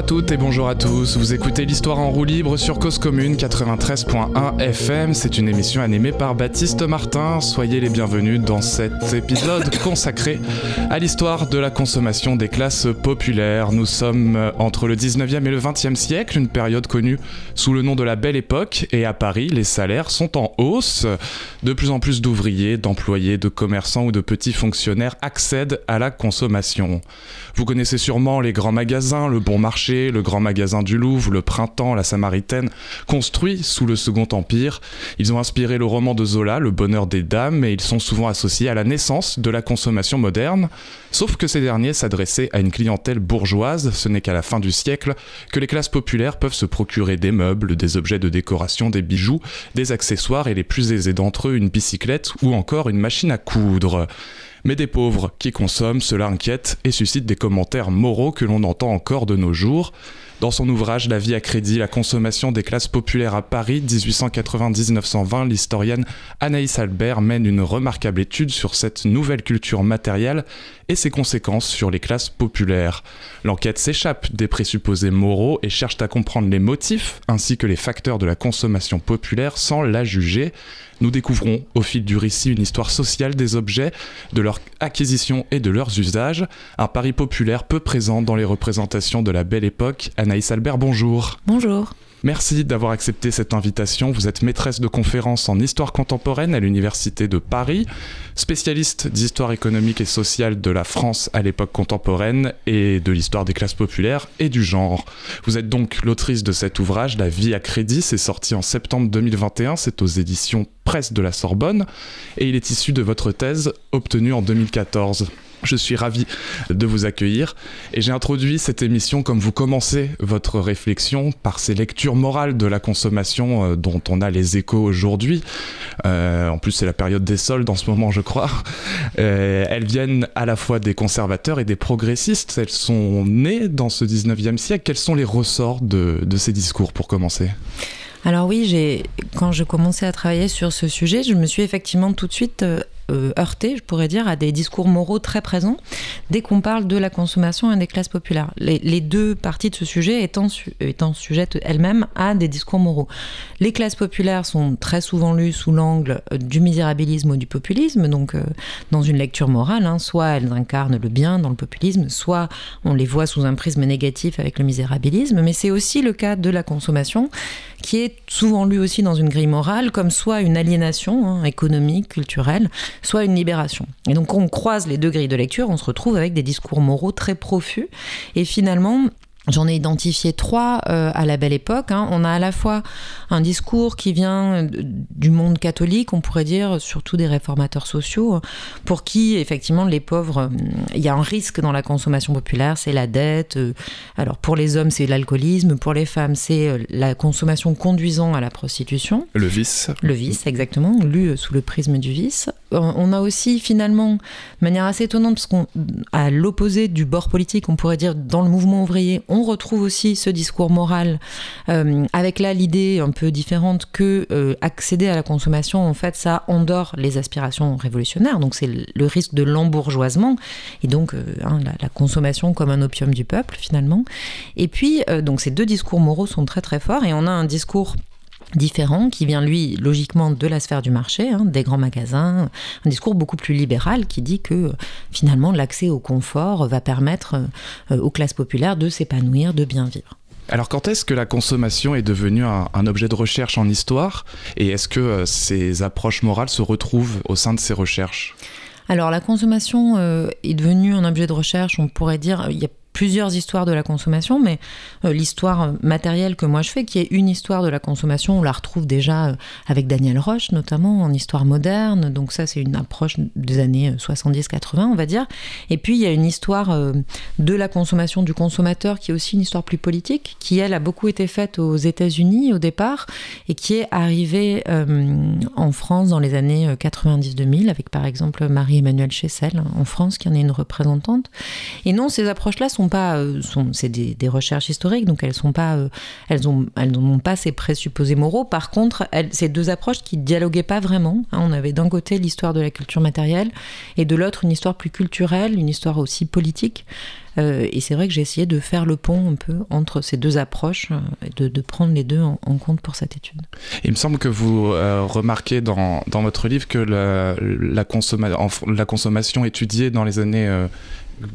Bonjour à toutes et bonjour à tous. Vous écoutez l'histoire en roue libre sur Cause Commune 93.1 FM. C'est une émission animée par Baptiste Martin. Soyez les bienvenus dans cet épisode consacré à l'histoire de la consommation des classes populaires. Nous sommes entre le 19e et le 20e siècle, une période connue sous le nom de la Belle Époque. Et à Paris, les salaires sont en hausse. De plus en plus d'ouvriers, d'employés, de commerçants ou de petits fonctionnaires accèdent à la consommation. Vous connaissez sûrement les grands magasins, le Bon Marché, le Grand Magasin du Louvre, le Printemps, la Samaritaine, construits sous le Second Empire. Ils ont inspiré le roman de Zola, Le Bonheur des Dames, et ils sont souvent associés à la naissance de la consommation moderne. Sauf que ces derniers s'adressaient à une clientèle bourgeoise, ce n'est qu'à la fin du siècle que les classes populaires peuvent se procurer des meubles, des objets de décoration, des bijoux, des accessoires et les plus aisés d'entre eux une bicyclette ou encore une machine à coudre. Mais des pauvres qui consomment, cela inquiète et suscite des commentaires moraux que l'on entend encore de nos jours. Dans son ouvrage La vie à crédit, la consommation des classes populaires à Paris 1890-1920, l'historienne Anaïs Albert mène une remarquable étude sur cette nouvelle culture matérielle et ses conséquences sur les classes populaires. L'enquête s'échappe des présupposés moraux et cherche à comprendre les motifs ainsi que les facteurs de la consommation populaire sans la juger. Nous découvrons au fil du récit une histoire sociale des objets, de leur acquisition et de leurs usages, un Paris populaire peu présent dans les représentations de la belle époque. Anaïs Albert, bonjour. Bonjour. Merci d'avoir accepté cette invitation. Vous êtes maîtresse de conférences en histoire contemporaine à l'Université de Paris, spécialiste d'histoire économique et sociale de la France à l'époque contemporaine et de l'histoire des classes populaires et du genre. Vous êtes donc l'autrice de cet ouvrage, La vie à crédit. C'est sorti en septembre 2021. C'est aux éditions Presse de la Sorbonne et il est issu de votre thèse obtenue en 2014. Je suis ravi de vous accueillir et j'ai introduit cette émission comme vous commencez votre réflexion par ces lectures morales de la consommation euh, dont on a les échos aujourd'hui. Euh, en plus c'est la période des soldes en ce moment je crois. Euh, elles viennent à la fois des conservateurs et des progressistes. Elles sont nées dans ce 19e siècle. Quels sont les ressorts de, ces discours pour commencer? Alors oui, quand je commençais à travailler sur ce sujet, je me suis effectivement tout de suite euh, heurté, je pourrais dire, à des discours moraux très présents dès qu'on parle de la consommation et des classes populaires. Les, deux parties de ce sujet étant, sujettes elles-mêmes à des discours moraux. Les classes populaires sont très souvent lues sous l'angle euh, du misérabilisme ou du populisme, donc euh, dans une lecture morale, hein, soit elles incarnent le bien dans le populisme, soit on les voit sous un prisme négatif avec le misérabilisme, mais c'est aussi le cas de la consommation qui est souvent lu aussi dans une grille morale comme soit une aliénation hein, économique, culturelle, soit une libération. Et donc, on croise les deux grilles de lecture, on se retrouve avec des discours moraux très profus. Et finalement, J'en ai identifié trois euh, à la belle époque. Hein. On a à la fois un discours qui vient du monde catholique, on pourrait dire, surtout des réformateurs sociaux, pour qui, effectivement, les pauvres, euh, il y a un risque dans la consommation populaire, c'est la dette. Euh. alors, pour les hommes, c'est l'alcoolisme, pour les femmes, c'est la consommation conduisant à la prostitution. Le vice. Le vice, exactement, lu sous le prisme du vice. On a aussi, finalement, de manière assez étonnante, parce qu'à l'opposé du bord politique, on pourrait dire, dans le mouvement ouvrier, on retrouve aussi ce discours moral euh, avec là l'idée un peu différente que euh, accéder à la consommation, en fait, ça endort les aspirations révolutionnaires. Donc c'est le risque de l'embourgeoisement et donc euh, hein, la, consommation comme un opium du peuple finalement. Et puis donc ces deux discours moraux sont très très forts et on a un discours différent, qui vient lui logiquement de la sphère du marché, hein, des grands magasins, un discours beaucoup plus libéral qui dit que finalement l'accès au confort va permettre euh, aux classes populaires de s'épanouir, de bien vivre. Alors quand est-ce que la consommation est devenue un, objet de recherche en histoire et est-ce que euh, ces approches morales se retrouvent au sein de ces recherches? Alors la consommation euh, est devenue un objet de recherche, on pourrait dire, il y a plusieurs histoires de la consommation, mais euh, l'histoire matérielle que moi je fais, qui est une histoire de la consommation, on la retrouve déjà euh, avec Daniel Roche, notamment en histoire moderne. Donc ça, c'est une approche des années 70-80, euh, on va dire. Et puis il y a une histoire de la consommation du consommateur, qui est aussi une histoire plus politique, qui elle a beaucoup été faite aux États-Unis au départ, et qui est arrivée en France dans les années 90-2000, avec par exemple Marie-Emmanuelle Chessel en France, qui en est une représentante. Et non, ces approches-là sont pas, euh, sont, c'est des, recherches historiques, donc elles sont pas, elles n'ont pas ces présupposés moraux. Par contre, ces deux approches qui dialoguaient pas vraiment. Hein. on avait d'un côté l'histoire de la culture matérielle et de l'autre une histoire plus culturelle, une histoire aussi politique. Euh, et c'est vrai que j'ai essayé de faire le pont un peu entre ces deux approches euh, et de, prendre les deux en, compte pour cette étude. Il me semble que vous euh, remarquez dans, votre livre que la, consommation étudiée dans les années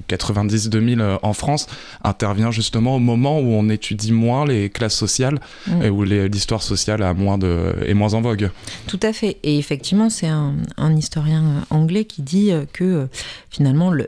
90-2000 euh, en France intervient justement au moment où on étudie moins les classes sociales mm. et où l'histoire sociale a moins de, est moins en vogue. Tout à fait. Et effectivement, c'est un, historien euh, anglais qui dit euh, que finalement le,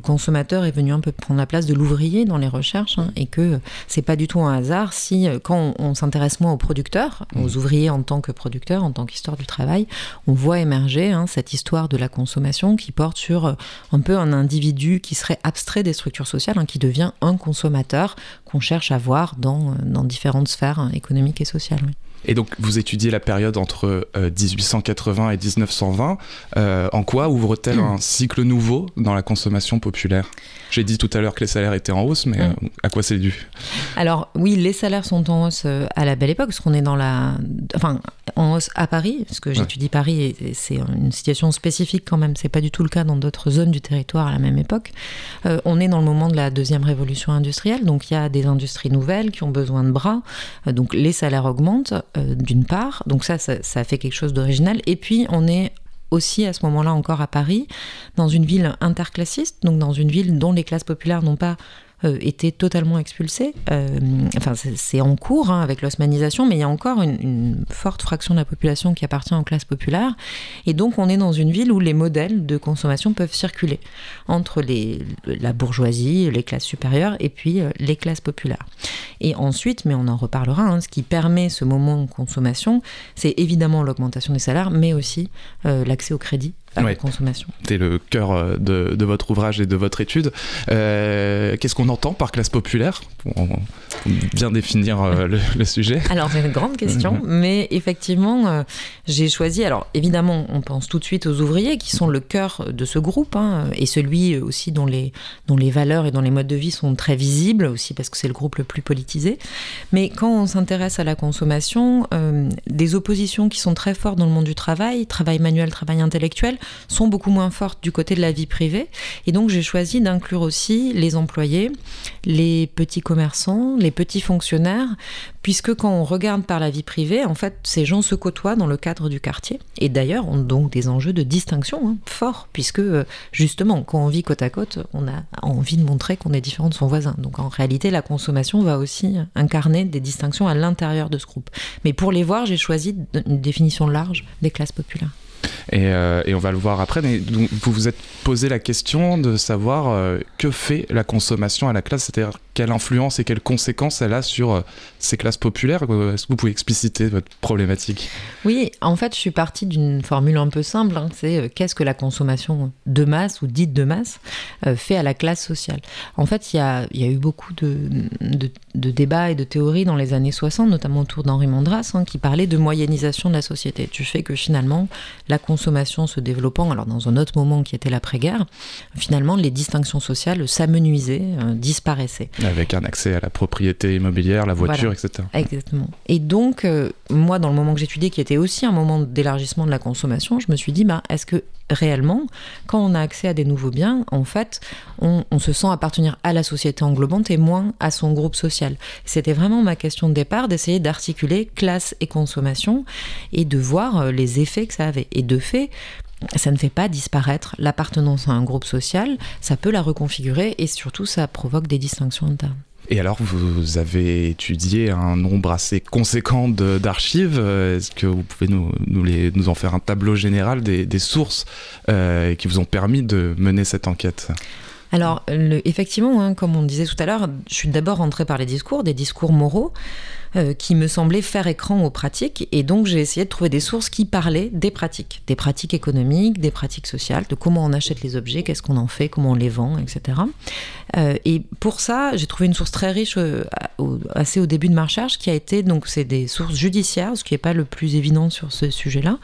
consommateur est venu un peu prendre la place de l'ouvrier dans les recherches hein, et que c'est pas du tout un hasard si quand on, s'intéresse moins aux producteurs, mm. aux ouvriers en tant que producteurs, en tant qu'histoire du travail, on voit émerger hein, cette histoire de la consommation qui porte sur un peu un individu qui serait abstrait des structures sociales, hein, qui devient un consommateur qu'on cherche à voir dans, dans différentes sphères hein, économiques et sociales. Et donc, vous étudiez la période entre 1880 euh, et 1920. Euh, en quoi ouvre-t-elle un cycle nouveau dans la consommation populaire? J'ai dit tout à l'heure que les salaires étaient en hausse, mais mm. euh, à quoi c'est dû? Alors, oui, les salaires sont en hausse à la belle époque, parce qu'on est dans la. Enfin, en hausse à Paris, parce que j'étudie Paris et, c'est une situation spécifique quand même. C'est pas du tout le cas dans d'autres zones du territoire à la même époque. on est dans le moment de la deuxième révolution industrielle, donc il y a des industries nouvelles qui ont besoin de bras, donc les salaires augmentent. Euh, d'une part. Donc ça, ça, ça fait quelque chose d'original. Et puis, on est aussi à ce moment-là encore à Paris, dans une ville interclassiste, donc dans une ville dont les classes populaires n'ont pas été totalement expulsés. Euh, enfin, c'est en cours hein, avec l'osmanisation, mais il y a encore une, forte fraction de la population qui appartient aux classes populaires. Et donc, on est dans une ville où les modèles de consommation peuvent circuler entre la bourgeoisie, les classes supérieures et puis euh, les classes populaires. Et ensuite, mais on en reparlera, hein, ce qui permet ce moment de consommation, c'est évidemment l'augmentation des salaires, mais aussi l'accès au crédit à la consommation. C'est le cœur euh, de, de, votre ouvrage et de votre étude. Euh, Qu'est-ce qu'on entend par classe populaire? Pour bien définir euh, le, sujet. Alors, c'est une grande question, mhm. mais effectivement, euh, j'ai choisi. Alors, évidemment, on pense tout de suite aux ouvriers qui sont le cœur de ce groupe hein, et celui aussi dont les, dont les valeurs et dont les modes de vie sont très visibles aussi parce que c'est le groupe le plus politisé. Mais quand on s'intéresse à la consommation, des oppositions qui sont très fortes dans le monde du travail, travail manuel, travail intellectuel, sont beaucoup moins fortes du côté de la vie privée. Et donc j'ai choisi d'inclure aussi les employés, les petits commerçants, les petits fonctionnaires, puisque quand on regarde par la vie privée, en fait, ces gens se côtoient dans le cadre du quartier. Et d'ailleurs, ont donc des enjeux de distinction hein, forts, puisque euh, justement, quand on vit côte à côte, on a envie de montrer qu'on est différent de son voisin. Donc en réalité, la consommation va aussi incarner des distinctions à l'intérieur de ce groupe. Mais pour les voir, j'ai choisi une définition large des classes populaires. Euh, et, on va le voir après. Mais vous vous êtes posé la question de savoir euh, que fait la consommation à la classe, c'est-à-dire quelle influence et quelles conséquences elle a sur euh, ces classes populaires. Est-ce que vous pouvez expliciter votre problématique? Oui, en fait, je suis partie d'une formule un peu simple. Hein. c'est qu'est-ce que la consommation de masse ou dite de masse fait à la classe sociale? En fait, il y a, eu beaucoup de, débats et de théories dans les années 60, notamment autour d'Henri Mondras, hein, qui parlait de moyennisation de la société. Tu fais que finalement, la consommation se développant, alors dans un autre moment qui était l'après-guerre, finalement les distinctions sociales s'amenuisaient, euh, disparaissaient. Avec un accès à la propriété immobilière, la voiture, Exactement. Et donc, euh, moi, dans le moment que j'étudiais, qui était aussi un moment d'élargissement de la consommation, je me suis dit, bah, est-ce que réellement, quand on a accès à des nouveaux biens, en fait, on, se sent appartenir à la société englobante et moins à son groupe social? C'était vraiment ma question de départ, d'essayer d'articuler classe et consommation et de voir euh, les effets que ça avait. Et de fait, ça ne fait pas disparaître l'appartenance à un groupe social, ça peut la reconfigurer et surtout ça provoque des distinctions internes. Et alors, vous avez étudié un nombre assez conséquent d'archives. Est-ce que vous pouvez nous, en faire un tableau général des, sources euh, qui vous ont permis de mener cette enquête? Alors, effectivement, hein, comme on disait tout à l'heure, je suis d'abord rentrée par les discours, des discours moraux. qui me semblait faire écran aux pratiques. Et donc j'ai essayé de trouver des sources qui parlaient des pratiques, des pratiques économiques, des pratiques sociales, de comment on achète les objets, qu'est-ce qu'on en fait, comment on les vend, etc. et pour ça, j'ai trouvé une source très riche assez au début de ma recherche qui a été, donc c'est des sources judiciaires, ce qui n'est pas le plus évident sur ce sujet-là,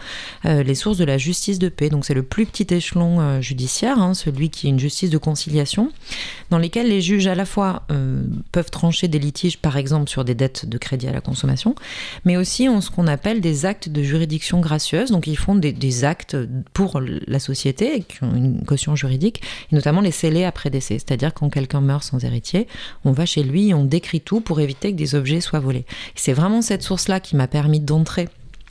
les sources de la justice de paix. Donc c'est le plus petit échelon judiciaire, hein, celui qui est une justice de conciliation, dans lesquelles les juges à la fois euh, peuvent trancher des litiges, par exemple sur des dettes de crédit à la consommation, mais aussi ont ce qu'on appelle des actes de juridiction gracieuse. Donc ils font des, actes pour la société qui ont une caution juridique, et notamment les scellés après décès. C'est-à-dire quand quelqu'un meurt sans héritier, on va chez lui on décrit tout pour éviter que des objets soient volés. C'est vraiment cette source-là qui m'a permis d'entrer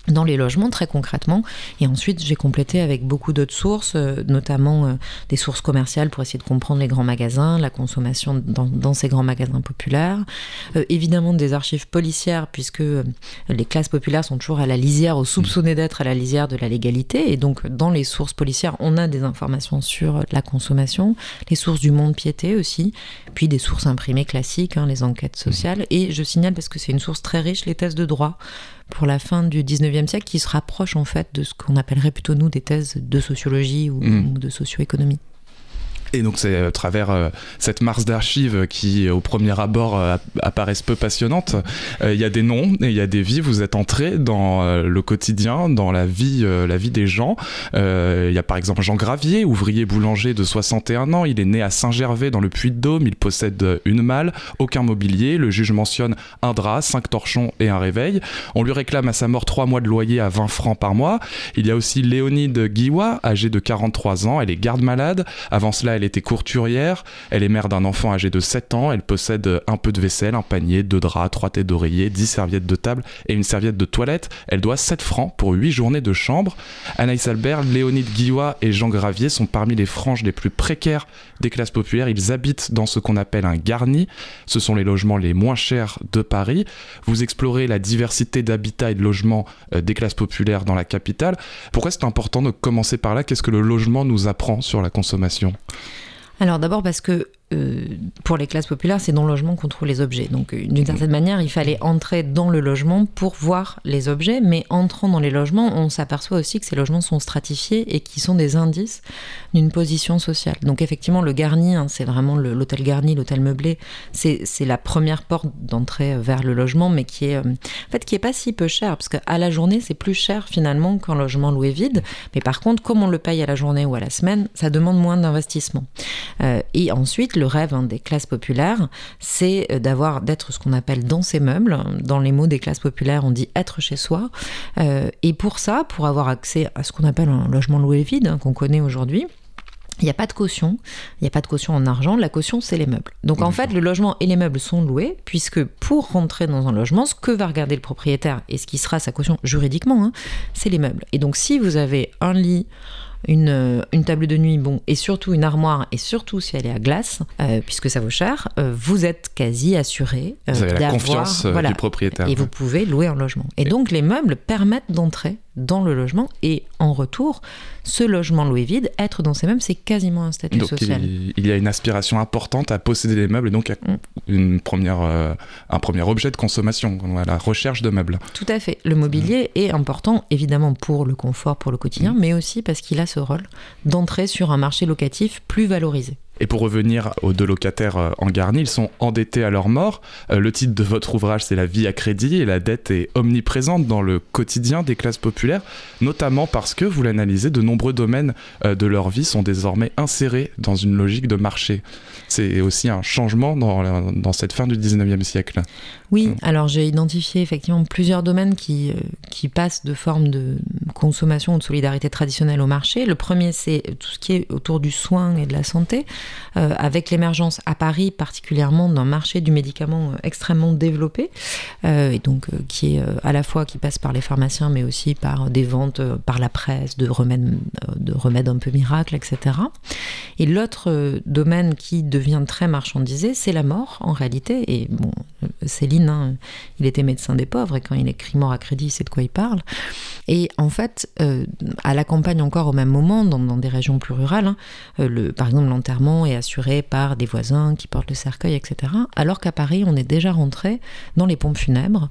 dans les logements très concrètement. Et ensuite, j'ai complété avec beaucoup d'autres sources, euh, notamment euh, des sources commerciales pour essayer de comprendre les grands magasins, la consommation dans, ces grands magasins populaires. Euh, évidemment, des archives policières, puisque les classes populaires sont toujours à la lisière, ou soupçonnées d'être à la lisière de la légalité. Et donc, dans les sources policières, on a des informations sur la consommation, les sources du monde piété aussi, puis des sources imprimées classiques, hein, les enquêtes sociales. Et je signale, parce que c'est une source très riche, les thèses de droit pour la fin du 19e siècle qui se rapproche en fait de ce qu'on appellerait plutôt nous des thèses de sociologie ou, mmh. ou de socio-économie. Et donc c'est à travers euh, cette marche d'archives qui, au premier abord, euh, apparaissent peu passionnantes. Euh, il y a des noms et il y a des vies. Vous êtes entré dans le quotidien, dans la vie, la vie des gens. Il y a par exemple Jean Gravier, ouvrier boulanger de 61 ans. Il est né à Saint-Gervais dans le Puy-de-Dôme. Il possède une malle, aucun mobilier. Le juge mentionne un drap, cinq torchons et un réveil. On lui réclame à sa mort trois mois de loyer à 20 francs par mois. Il y a aussi Léonide Guiwa, âgée de 43 ans. Elle est garde-malade. Avant cela, elle était courturière, elle est mère d'un enfant âgé de 7 ans, elle possède un peu de vaisselle, un panier, deux draps, trois têtes d'oreiller, 10 serviettes de table et une serviette de toilette. Elle doit 7 francs pour 8 journées de chambre. Anaïs Albert, Léonide Guillois et Jean Gravier sont parmi les franges les plus précaires des classes populaires. Ils habitent dans ce qu'on appelle un garni. Ce sont les logements les moins chers de Paris. Vous explorez la diversité d'habitat et de logements euh, des classes populaires dans la capitale. Pourquoi c'est important de commencer par là? Qu'est-ce que le logement nous apprend sur la consommation? Alors d'abord parce que euh, pour les classes populaires, c'est dans le logement qu'on trouve les objets. Donc, euh, d'une certaine manière, il fallait entrer dans le logement pour voir les objets, mais entrant dans les logements, on s'aperçoit aussi que ces logements sont stratifiés et qui sont des indices d'une position sociale. Donc, effectivement, le garni, hein, c'est vraiment l'hôtel garni, l'hôtel meublé, c'est la première porte d'entrée vers le logement, mais qui est, euh, en fait, qui est pas si peu cher, parce qu'à la journée, c'est plus cher finalement qu'un logement loué vide. Mais par contre, comme on le paye à la journée ou à la semaine, ça demande moins d'investissement. et ensuite, le rêve hein, des classes populaires, c'est euh, d'avoir d'être ce qu'on appelle dans ses meubles. Dans les mots des classes populaires, on dit être chez soi. Euh, et pour ça, pour avoir accès à ce qu'on appelle un logement loué vide, hein, qu'on connaît aujourd'hui, il n'y a pas de caution, il n'y a pas de caution en argent, la caution c'est les meubles. Donc en fait le logement et les meubles sont loués, puisque pour rentrer dans un logement, ce que va regarder le propriétaire et ce qui sera sa caution juridiquement, hein, c'est les meubles. Et donc si vous avez un lit, une, une, table de nuit, bon, et surtout une armoire, et surtout si elle est à glace, euh, puisque ça vaut cher, euh, vous êtes quasi assuré euh, avez la confiance du propriétaire. Et vous pouvez louer un logement. Et donc les meubles permettent d'entrer dans le logement et en retour, ce logement loué vide, être dans ces meubles, c'est quasiment un statut social. Il, y a une aspiration importante à posséder des meubles et donc mm. une première, euh, un premier objet de consommation, la recherche de meubles. Tout à fait. Le mobilier mm. est important évidemment pour le confort, pour le quotidien, mm. mais aussi parce qu'il a ce rôle d'entrer sur un marché locatif plus valorisé. Et pour revenir aux deux locataires euh, en garni, ils sont endettés à leur mort. Euh, le titre de votre ouvrage, c'est La vie à crédit, et la dette est omniprésente dans le quotidien des classes populaires, notamment parce que, vous l'analysez, de nombreux domaines euh, de leur vie sont désormais insérés dans une logique de marché. C'est aussi un changement dans, dans cette fin du 19e siècle. Oui, mm. alors j'ai identifié effectivement plusieurs domaines qui, qui passent de forme de consommation ou de solidarité traditionnelle au marché. Le premier, c'est tout ce qui est autour du soin et de la santé. Euh, avec l'émergence à Paris particulièrement d'un marché du médicament euh, extrêmement développé, euh, et donc qui est à la fois qui passe par les pharmaciens, mais aussi par des ventes par la presse de remèdes, de remèdes un peu miracles, etc. Et l'autre domaine qui devient très marchandisé, c'est la mort en réalité. Et bon, Céline, hein, il était médecin des pauvres et quand il écrit mort à crédit, c'est de quoi il parle. Et en fait, à la campagne encore au même moment, dans, des régions plus rurales, hein, le, par exemple l'enterrement est assuré par des voisins qui portent le cercueil, etc. Alors qu'à Paris, on est déjà rentré dans les pompes funèbres funèbres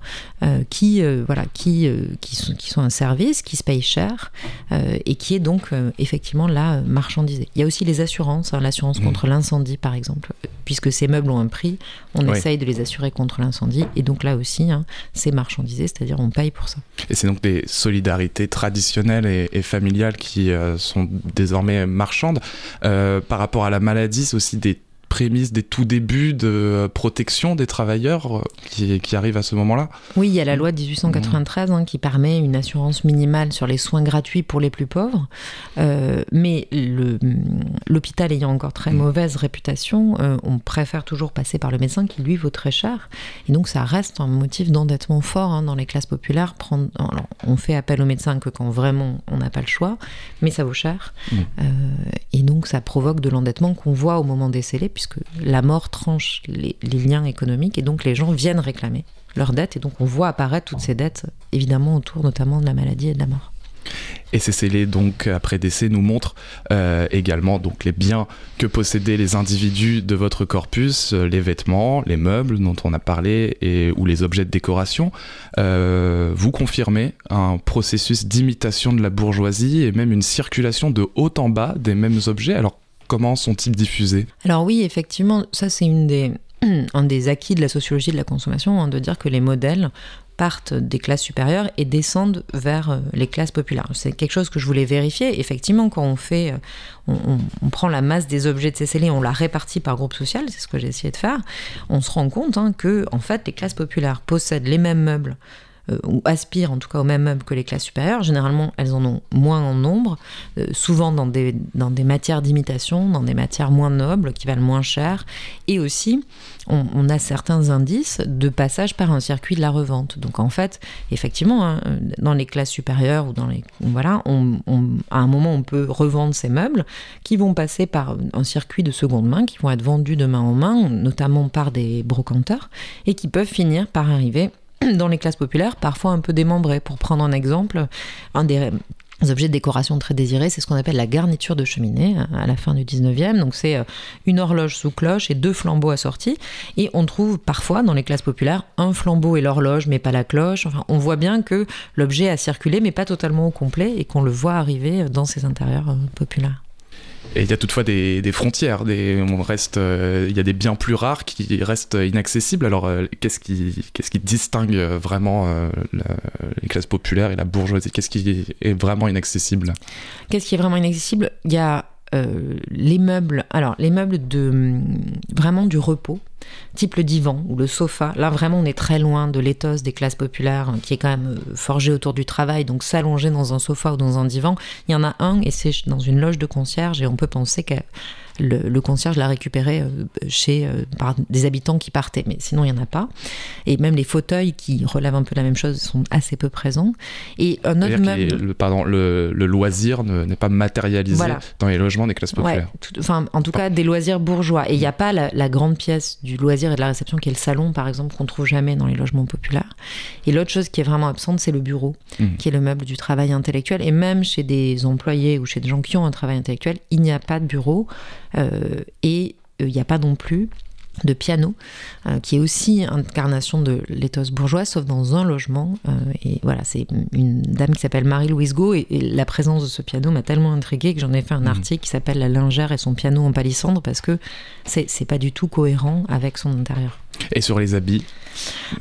qui, voilà, qui, qui, sont, qui sont un service, qui se paye cher et qui est donc effectivement là marchandisé. Il y a aussi les assurances, hein, l'assurance mmh. contre l'incendie par exemple, puisque ces meubles ont un prix, on essaye de les assurer contre l'incendie et donc là aussi hein, c'est marchandisé, c'est-à-dire on paye pour ça. Et c'est donc des solidarités traditionnelles et, familiales qui sont désormais marchandes. par rapport à la maladie, c'est aussi des prémisse des tout débuts de protection des travailleurs euh, qui, qui arrivent à ce moment-là Oui, il y a la loi de 1893 hein, qui permet une assurance minimale sur les soins gratuits pour les plus pauvres. Euh, mais l'hôpital ayant encore très mm. mauvaise réputation, euh, on préfère toujours passer par le médecin qui lui vaut très cher. Et donc ça reste un motif d'endettement fort hein, dans les classes populaires. Prendre, alors, on fait appel au médecin que quand vraiment on n'a pas le choix, mais ça vaut cher. Mm. et donc ça provoque de l'endettement qu'on voit au moment des scellés, puisque la mort tranche les, liens économiques et donc les gens viennent réclamer leurs dettes et donc on voit apparaître toutes ces dettes évidemment autour notamment de la maladie et de la mort. Et ces scellés, donc, après décès, nous montrent euh, également donc, les biens que possédaient les individus de votre corpus, euh, les vêtements, les meubles dont on a parlé, et, ou les objets de décoration. Euh, vous confirmez un processus d'imitation de la bourgeoisie et même une circulation de haut en bas des mêmes objets. Alors, Comment sont-ils diffusés? Alors oui, effectivement, ça c'est un des acquis de la sociologie de la consommation, hein, de dire que les modèles partent des classes supérieures et descendent vers euh, les classes populaires. C'est quelque chose que je voulais vérifier. Effectivement, quand on euh, prend la masse des objets de CCL et on la répartit par groupe social, c'est ce que j'ai essayé de faire, on se rend compte hein, que fait les classes populaires possèdent les mêmes meubles euh, ou aspirent en tout cas au même meuble que les classes supérieures. Généralement, elles en ont moins en nombre, euh, souvent dans des, dans des matières d'imitation, dans des matières moins nobles, qui valent moins cher. Et aussi, on, a certains indices de passage par un circuit de la revente. Donc en fait, effectivement, hein, dans les classes supérieures ou dans les... Voilà, à un moment, on peut revendre ces meubles qui vont passer par un circuit de seconde main, qui vont être vendus de main en main, notamment par des brocanteurs, et qui peuvent finir par arriver dans les classes populaires, parfois un peu démembrées. Pour prendre un exemple, un des objets de décoration très désirés, c'est ce qu'on appelle la garniture de cheminée hein, à la fin du 19e. Donc c'est euh, une horloge sous cloche et deux flambeaux assortis. Et on trouve parfois dans les classes populaires un flambeau et l'horloge, mais pas la cloche. Enfin, on voit bien que l'objet a circulé, mais pas totalement au complet, et qu'on le voit arriver dans ces intérieurs euh, populaires. Et il y a toutefois des, frontières. Des, on reste, euh, il y a des biens plus rares qui restent inaccessibles. Alors, euh, qu'est-ce qui, qu'est-ce qui distingue vraiment euh, les classes populaires et la bourgeoisie? Qu'est-ce qui est vraiment inaccessible? Qu'est-ce qui est vraiment inaccessible? Il y a les meubles. Alors, les meubles de vraiment du repos type le divan ou le sofa. Là, vraiment, on est très loin de l'éthos des classes populaires hein, qui est quand même euh, forgé autour du travail. Donc, s'allonger dans un sofa ou dans un divan, il y en a un et c'est dans une loge de concierge et on peut penser que le, concierge l'a récupéré euh, chez euh, par des habitants qui partaient, mais sinon il n'y en a pas. Et même les fauteuils qui relèvent un peu la même chose sont assez peu présents. Et un autre meuble... le, pardon, le, loisir n'est pas matérialisé dans les logements des classes populaires. enfin, en tout cas, des loisirs bourgeois. Et il n'y a pas la, grande pièce du loisir et de la réception qui est le salon, par exemple, qu'on trouve jamais dans les logements populaires. Et l'autre chose qui est vraiment absente, c'est le bureau, mmh. qui est le meuble du travail intellectuel. Et même chez des employés ou chez des gens qui ont un travail intellectuel, il n'y a pas de bureau. Euh, et il euh, n'y a pas non plus de piano, euh, qui est aussi incarnation de l'éthos bourgeois, sauf dans un logement. et voilà, c'est une dame qui s'appelle Marie-Louise Go, et, la présence de ce piano m'a tellement intriguée que j'en ai fait un mmh. article qui s'appelle La lingère et son piano en palissandre, parce que c'est pas du tout cohérent avec son intérieur. Et sur les habits?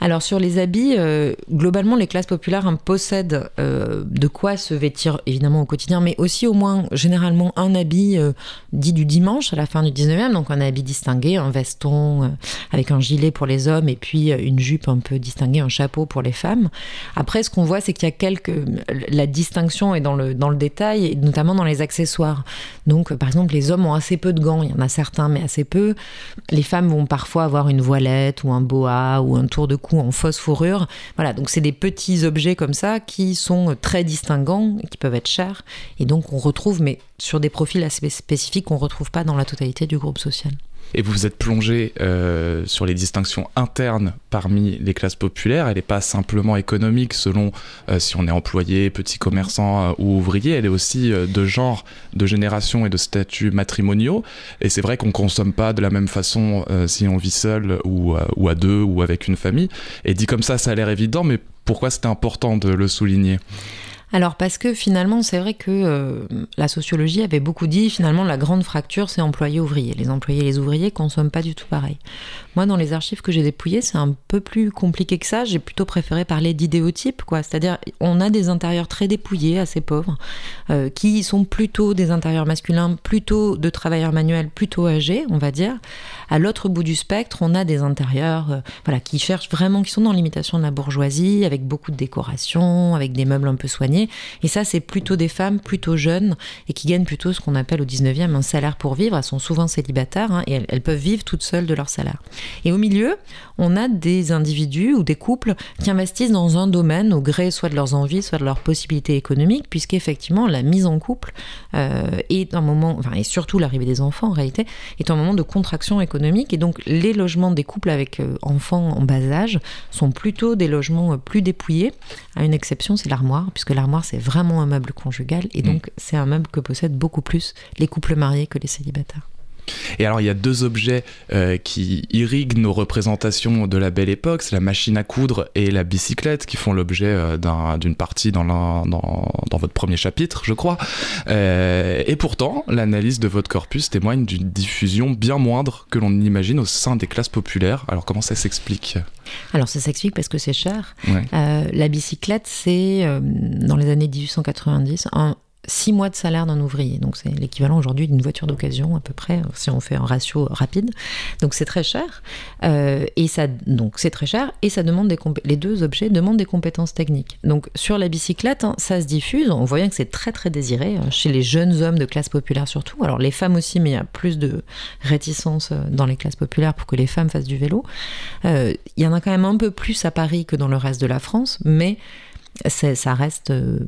Alors sur les habits, euh, globalement les classes populaires possèdent euh, de quoi se vêtir évidemment au quotidien, mais aussi au moins généralement un habit euh, dit du dimanche à la fin du 19e, donc un habit distingué, un veston avec un gilet pour les hommes et puis une jupe un peu distinguée, un chapeau pour les femmes. Après ce qu'on voit c'est qu'il y a quelques... La distinction est dans le, dans le détail, notamment dans les accessoires. Donc par exemple les hommes ont assez peu de gants, il y en a certains mais assez peu. Les femmes vont parfois avoir une voilette ou un boa ou un tour de cou en fausse fourrure. Voilà, donc c'est des petits objets comme ça qui sont très distinguants, qui peuvent être chers. Et donc on retrouve, mais sur des profils assez spécifiques qu'on ne retrouve pas dans la totalité du groupe social. Et vous vous êtes plongé euh, sur les distinctions internes parmi les classes populaires. Elle n'est pas simplement économique selon euh, si on est employé, petit commerçant euh, ou ouvrier. Elle est aussi de genre, de génération et de statut matrimoniaux. Et c'est vrai qu'on ne consomme pas de la même façon si on vit seul ou, ou à deux ou avec une famille. Et dit comme ça, ça a l'air évident, mais pourquoi c'était important de le souligner? Alors parce que finalement, c'est vrai que euh, la sociologie avait beaucoup dit, finalement, la grande fracture, c'est employés-ouvriers. Les employés et les ouvriers consomment pas du tout pareil. Moi, dans les archives que j'ai dépouillées, c'est un peu plus compliqué que ça. J'ai plutôt préféré parler d'idéotypes, quoi. C'est-à-dire, on a des intérieurs très dépouillés, assez pauvres, euh, qui sont plutôt des intérieurs masculins, plutôt de travailleurs manuels, plutôt âgés, on va dire. À l'autre bout du spectre, on a des intérieurs, euh, voilà, qui cherchent vraiment, qui sont dans l'imitation de la bourgeoisie, avec beaucoup de décorations, avec des meubles un peu soignés. Et ça, c'est plutôt des femmes plutôt jeunes et qui gagnent plutôt ce qu'on appelle au 19e un salaire pour vivre. Elles sont souvent célibataires hein, et elles, peuvent vivre toutes seules de leur salaire. Et au milieu, on a des individus ou des couples qui investissent dans un domaine au gré soit de leurs envies, soit de leurs possibilités économiques, puisqu'effectivement, la mise en couple euh, est un moment, enfin, et surtout l'arrivée des enfants en réalité, est un moment de contraction économique. Et donc, les logements des couples avec euh, enfants en bas âge sont plutôt des logements euh, plus dépouillés, à une exception, c'est l'armoire, puisque l'armoire, c'est vraiment un meuble conjugal, et mm. donc c'est un meuble que possèdent beaucoup plus les couples mariés que les célibataires. Et alors, il y a deux objets euh, qui irriguent nos représentations de la belle époque. C'est la machine à coudre et la bicyclette qui font l'objet euh, d'une partie dans, dans, dans, votre premier chapitre, je crois. Euh, et pourtant, l'analyse de votre corpus témoigne d'une diffusion bien moindre que l'on imagine au sein des classes populaires. Alors, comment ça s'explique? Alors ça s'explique parce que c'est cher. la bicyclette, c'est dans les années 1890 un, six mois de salaire d'un ouvrier. Donc c'est l'équivalent aujourd'hui d'une voiture d'occasion à peu près, si on fait un ratio rapide. Donc c'est très cher. Euh, et ça, donc c'est très cher et ça demande des les deux objets demandent des compétences techniques. Donc sur la bicyclette, hein, ça se diffuse. On voit bien que c'est très très désiré euh, chez les jeunes hommes de classe populaire surtout. Alors les femmes aussi, mais il y a plus de réticence euh, dans les classes populaires pour que les femmes fassent du vélo. il y en a quand même un peu plus à Paris que dans le reste de la France, mais ça reste euh,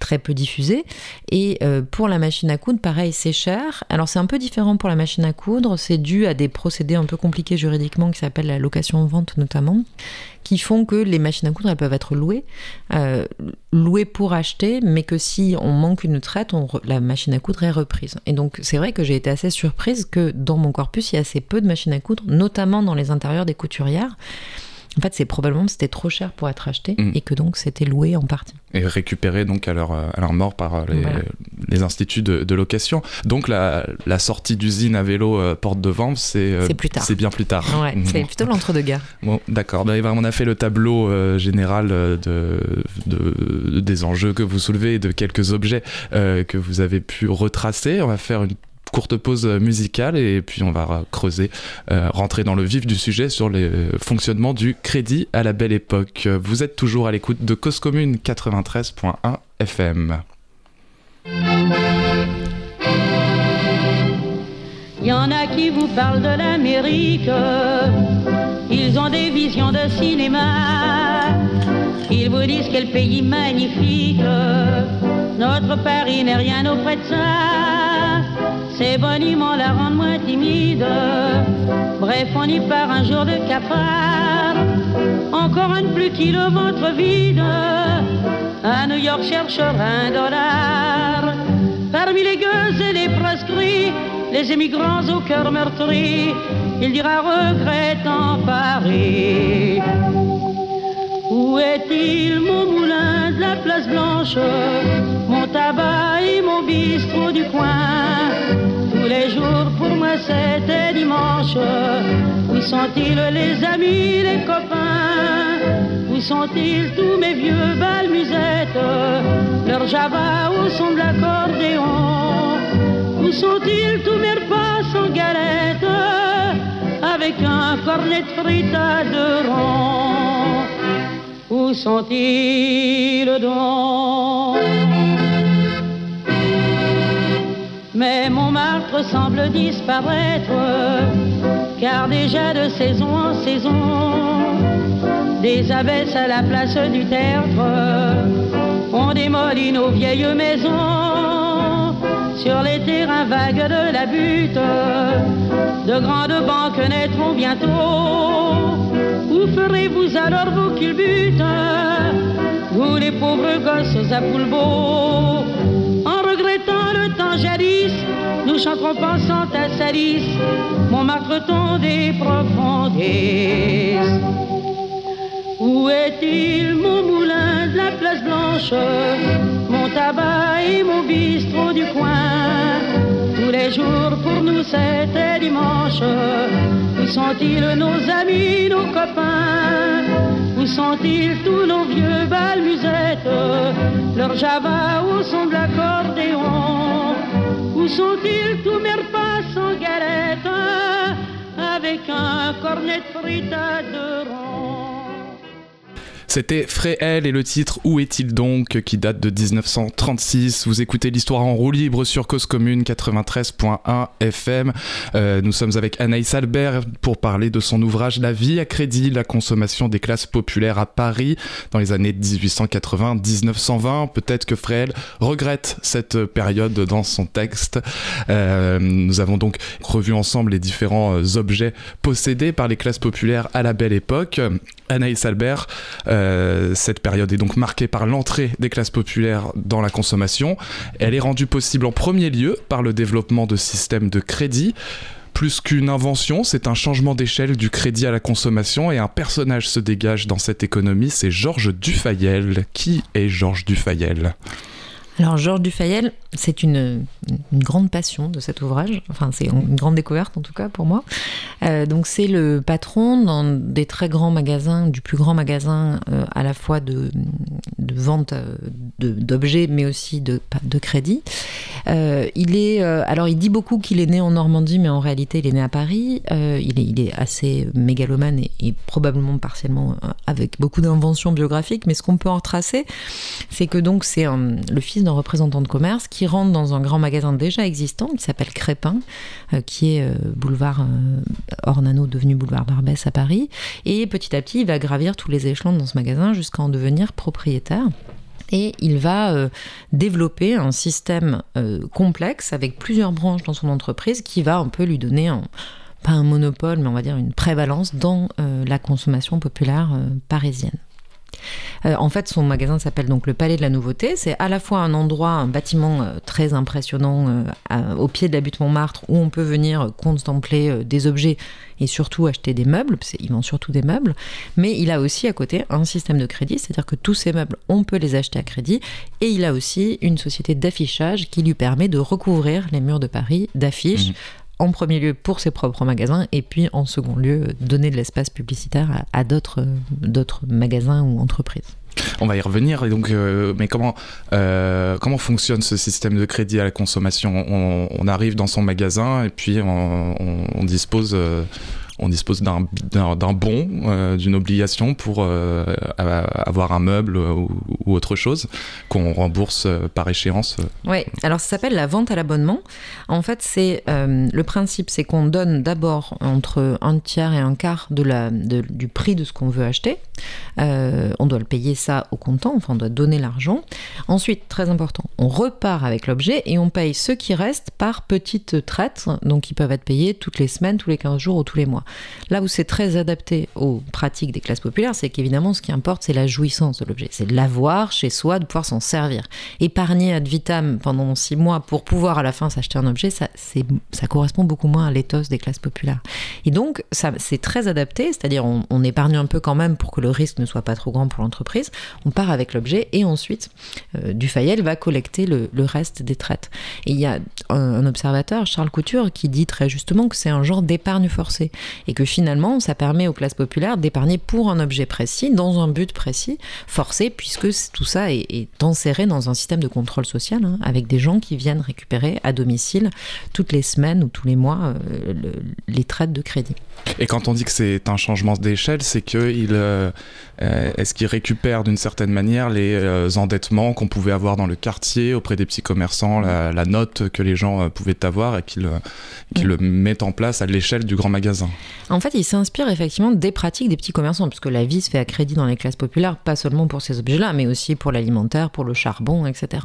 très peu diffusé. Et euh, pour la machine à coudre, pareil, c'est cher. Alors c'est un peu différent pour la machine à coudre, c'est dû à des procédés un peu compliqués juridiquement qui s'appellent la location-vente notamment, qui font que les machines à coudre, elles peuvent être louées, euh, louées pour acheter, mais que si on manque une traite, on la machine à coudre est reprise. Et donc c'est vrai que j'ai été assez surprise que dans mon corpus, il y a assez peu de machines à coudre, notamment dans les intérieurs des couturières. En fait, c'est probablement que c'était trop cher pour être acheté mm. et que donc c'était loué en partie. Et récupéré donc à leur, à leur mort par euh, les, instituts de, location. Donc la, la sortie d'usine à vélo euh, porte de vente, c'est euh, c'est bien plus tard. Ouais, mm. c'est plutôt l'entre-deux-guerres. Bon, d'accord. Ben, on a fait le tableau général de, de, des enjeux que vous soulevez et de quelques objets que vous avez pu retracer. On va faire une courte pause musicale et puis on va creuser, euh, rentrer dans le vif du sujet sur les fonctionnements du crédit à la belle époque. Vous êtes toujours à l'écoute de Cause Commune 93.1 FM. Ils ont des visions de cinéma, ils vous disent quel pays magnifique, notre Paris n'est rien auprès de ça. Ces boniments la rendent moins timide. Bref, on y part un jour de cafard. Encore un plus qui le ventre vide. À New York cherchera un dollar. Parmi les gueux et les proscrits, les émigrants au cœur meurtri, il dira regrettant Paris. Où est-il mon moulin de la place blanche, mon tabac et mon bistrot du coin? Tous les jours pour moi c'était dimanche. Où sont-ils les amis, les copains? Où sont-ils tous mes vieux balmusettes? Leur java au son de l'accordéon Où sont-ils tous mes repas sans galette Avec un cornet de frites à deux ronds Où sont-ils donc? Mais Montmartre semble disparaître, car déjà de saison en saison, des abbesses à la place du tertre, on démolit nos vieilles maisons. Sur les terrains vagues de la butte. De grandes banques naîtront bientôt. Où ferez-vous alors vos culbutes? Vous les pauvres gosses à poulbeau En regrettant le temps jadis, nous chanterons pensant à Salis, Montmartre des profondés. Où est-il mon moulin de la place blanche? Mon tabac et mon bistrot du coin. Tous les jours pour nous c'était dimanche. Où sont-ils nos amis, nos copains? Où sont-ils tous nos vieux balmusettes? Leur java son de l'accordéon? Où sont-ils tous mes repas sans galette? Avec un cornet de frites c'était Fréhel et le titre Où est-il donc qui date de 1936. Vous écoutez l'histoire en roue libre sur Cause Commune 93.1 FM. Euh, nous sommes avec Anaïs Albert pour parler de son ouvrage La vie à crédit, la consommation des classes populaires à Paris dans les années 1880-1920. Peut-être que Fréhel regrette cette période dans son texte. Euh, nous avons donc revu ensemble les différents euh, objets possédés par les classes populaires à la belle époque. Anaïs Albert, cette période est donc marquée par l'entrée des classes populaires dans la consommation. Elle est rendue possible en premier lieu par le développement de systèmes de crédit. Plus qu'une invention, c'est un changement d'échelle du crédit à la consommation et un personnage se dégage dans cette économie, c'est Georges Dufayel. Qui est Georges Dufayel? Alors Georges Dufayel, c'est une, grande passion de cet ouvrage, enfin c'est une grande découverte en tout cas pour moi. Euh, donc c'est le patron dans des très grands magasins, du plus grand magasin euh, à la fois de, vente euh, d'objets mais aussi de, de crédit. il est, alors il dit beaucoup qu'il est né en Normandie mais en réalité il est né à Paris. il, est, il est assez mégalomane et, et probablement partiellement avec beaucoup d'inventions biographiques mais ce qu'on peut en retracer c'est que donc c'est le fils d'un représentant de commerce qui rentre dans un grand magasin déjà existant qui s'appelle Crépin, euh, qui est euh, boulevard euh, Ornano devenu boulevard Barbès à Paris. Et petit à petit, il va gravir tous les échelons dans ce magasin jusqu'à en devenir propriétaire. Et il va développer un système complexe avec plusieurs branches dans son entreprise qui va un peu lui donner pas un monopole, mais on va dire une prévalence dans la consommation populaire parisienne. Euh, en fait, son magasin s'appelle donc le Palais de la Nouveauté. C'est à la fois un endroit, un bâtiment euh, très impressionnant euh, au pied de la butte Montmartre où on peut venir contempler des objets et surtout acheter des meubles. Il vend surtout des meubles. Mais il a aussi à côté un système de crédit, c'est-à-dire que tous ces meubles, on peut les acheter à crédit. Et il a aussi une société d'affichage qui lui permet de recouvrir les murs de Paris d'affiches. Mmh en premier lieu pour ses propres magasins et puis en second lieu donner de l'espace publicitaire à, d'autres magasins ou entreprises. On va y revenir. Et donc, euh, mais comment, euh, comment fonctionne ce système de crédit à la consommation? On, arrive dans son magasin et puis on, dispose euh, on dispose d'un bon, euh, d'une obligation pour euh, avoir un meuble ou, autre chose qu'on rembourse euh, par échéance. Oui, alors ça s'appelle la vente à l'abonnement. En fait, le principe, c'est qu'on donne d'abord entre un tiers et un quart de la, du prix de ce qu'on veut acheter. on doit le payer ça au comptant, enfin on doit donner l'argent. Ensuite, très important, on repart avec l'objet et on paye ce qui reste par petites traites, donc ils peuvent être payés toutes les semaines, tous les 15 jours ou tous les mois. Là où c'est très adapté aux pratiques des classes populaires, c'est qu'évidemment, ce qui importe, c'est la jouissance de l'objet. C'est de l'avoir chez soi, de pouvoir s'en servir. Épargner ad vitam pendant six mois pour pouvoir à la fin s'acheter un objet, ça, correspond beaucoup moins à l'éthos des classes populaires. Et donc, ça, c'est très adapté, c'est-à-dire on, épargne un peu quand même pour que le risque ne soit pas trop grand pour l'entreprise. On part avec l'objet et ensuite, euh, Dufayel va collecter le, reste des traites. Et il y a un observateur, Charles Couture, qui dit très justement que c'est un genre d'épargne forcée et que finalement, ça permet aux classes populaires d'épargner pour un objet précis, dans un but précis, forcé, puisque tout ça est, enserré dans un système de contrôle social, hein, avec des gens qui viennent récupérer à domicile toutes les semaines ou tous les mois euh, les traites de crédit. Et quand on dit que c'est un changement d'échelle, c'est qu'il euh, euh, est-ce qu'il récupère d'une certaine manière les endettements qu'on pouvait avoir dans le quartier auprès des petits commerçants, la, note que les gens pouvaient avoir et qu'il le met en place à l'échelle du grand magasin? En fait, il s'inspire effectivement des pratiques des petits commerçants, puisque la vie se fait à crédit dans les classes populaires, pas seulement pour ces objets-là, mais aussi pour l'alimentaire, pour le charbon, etc.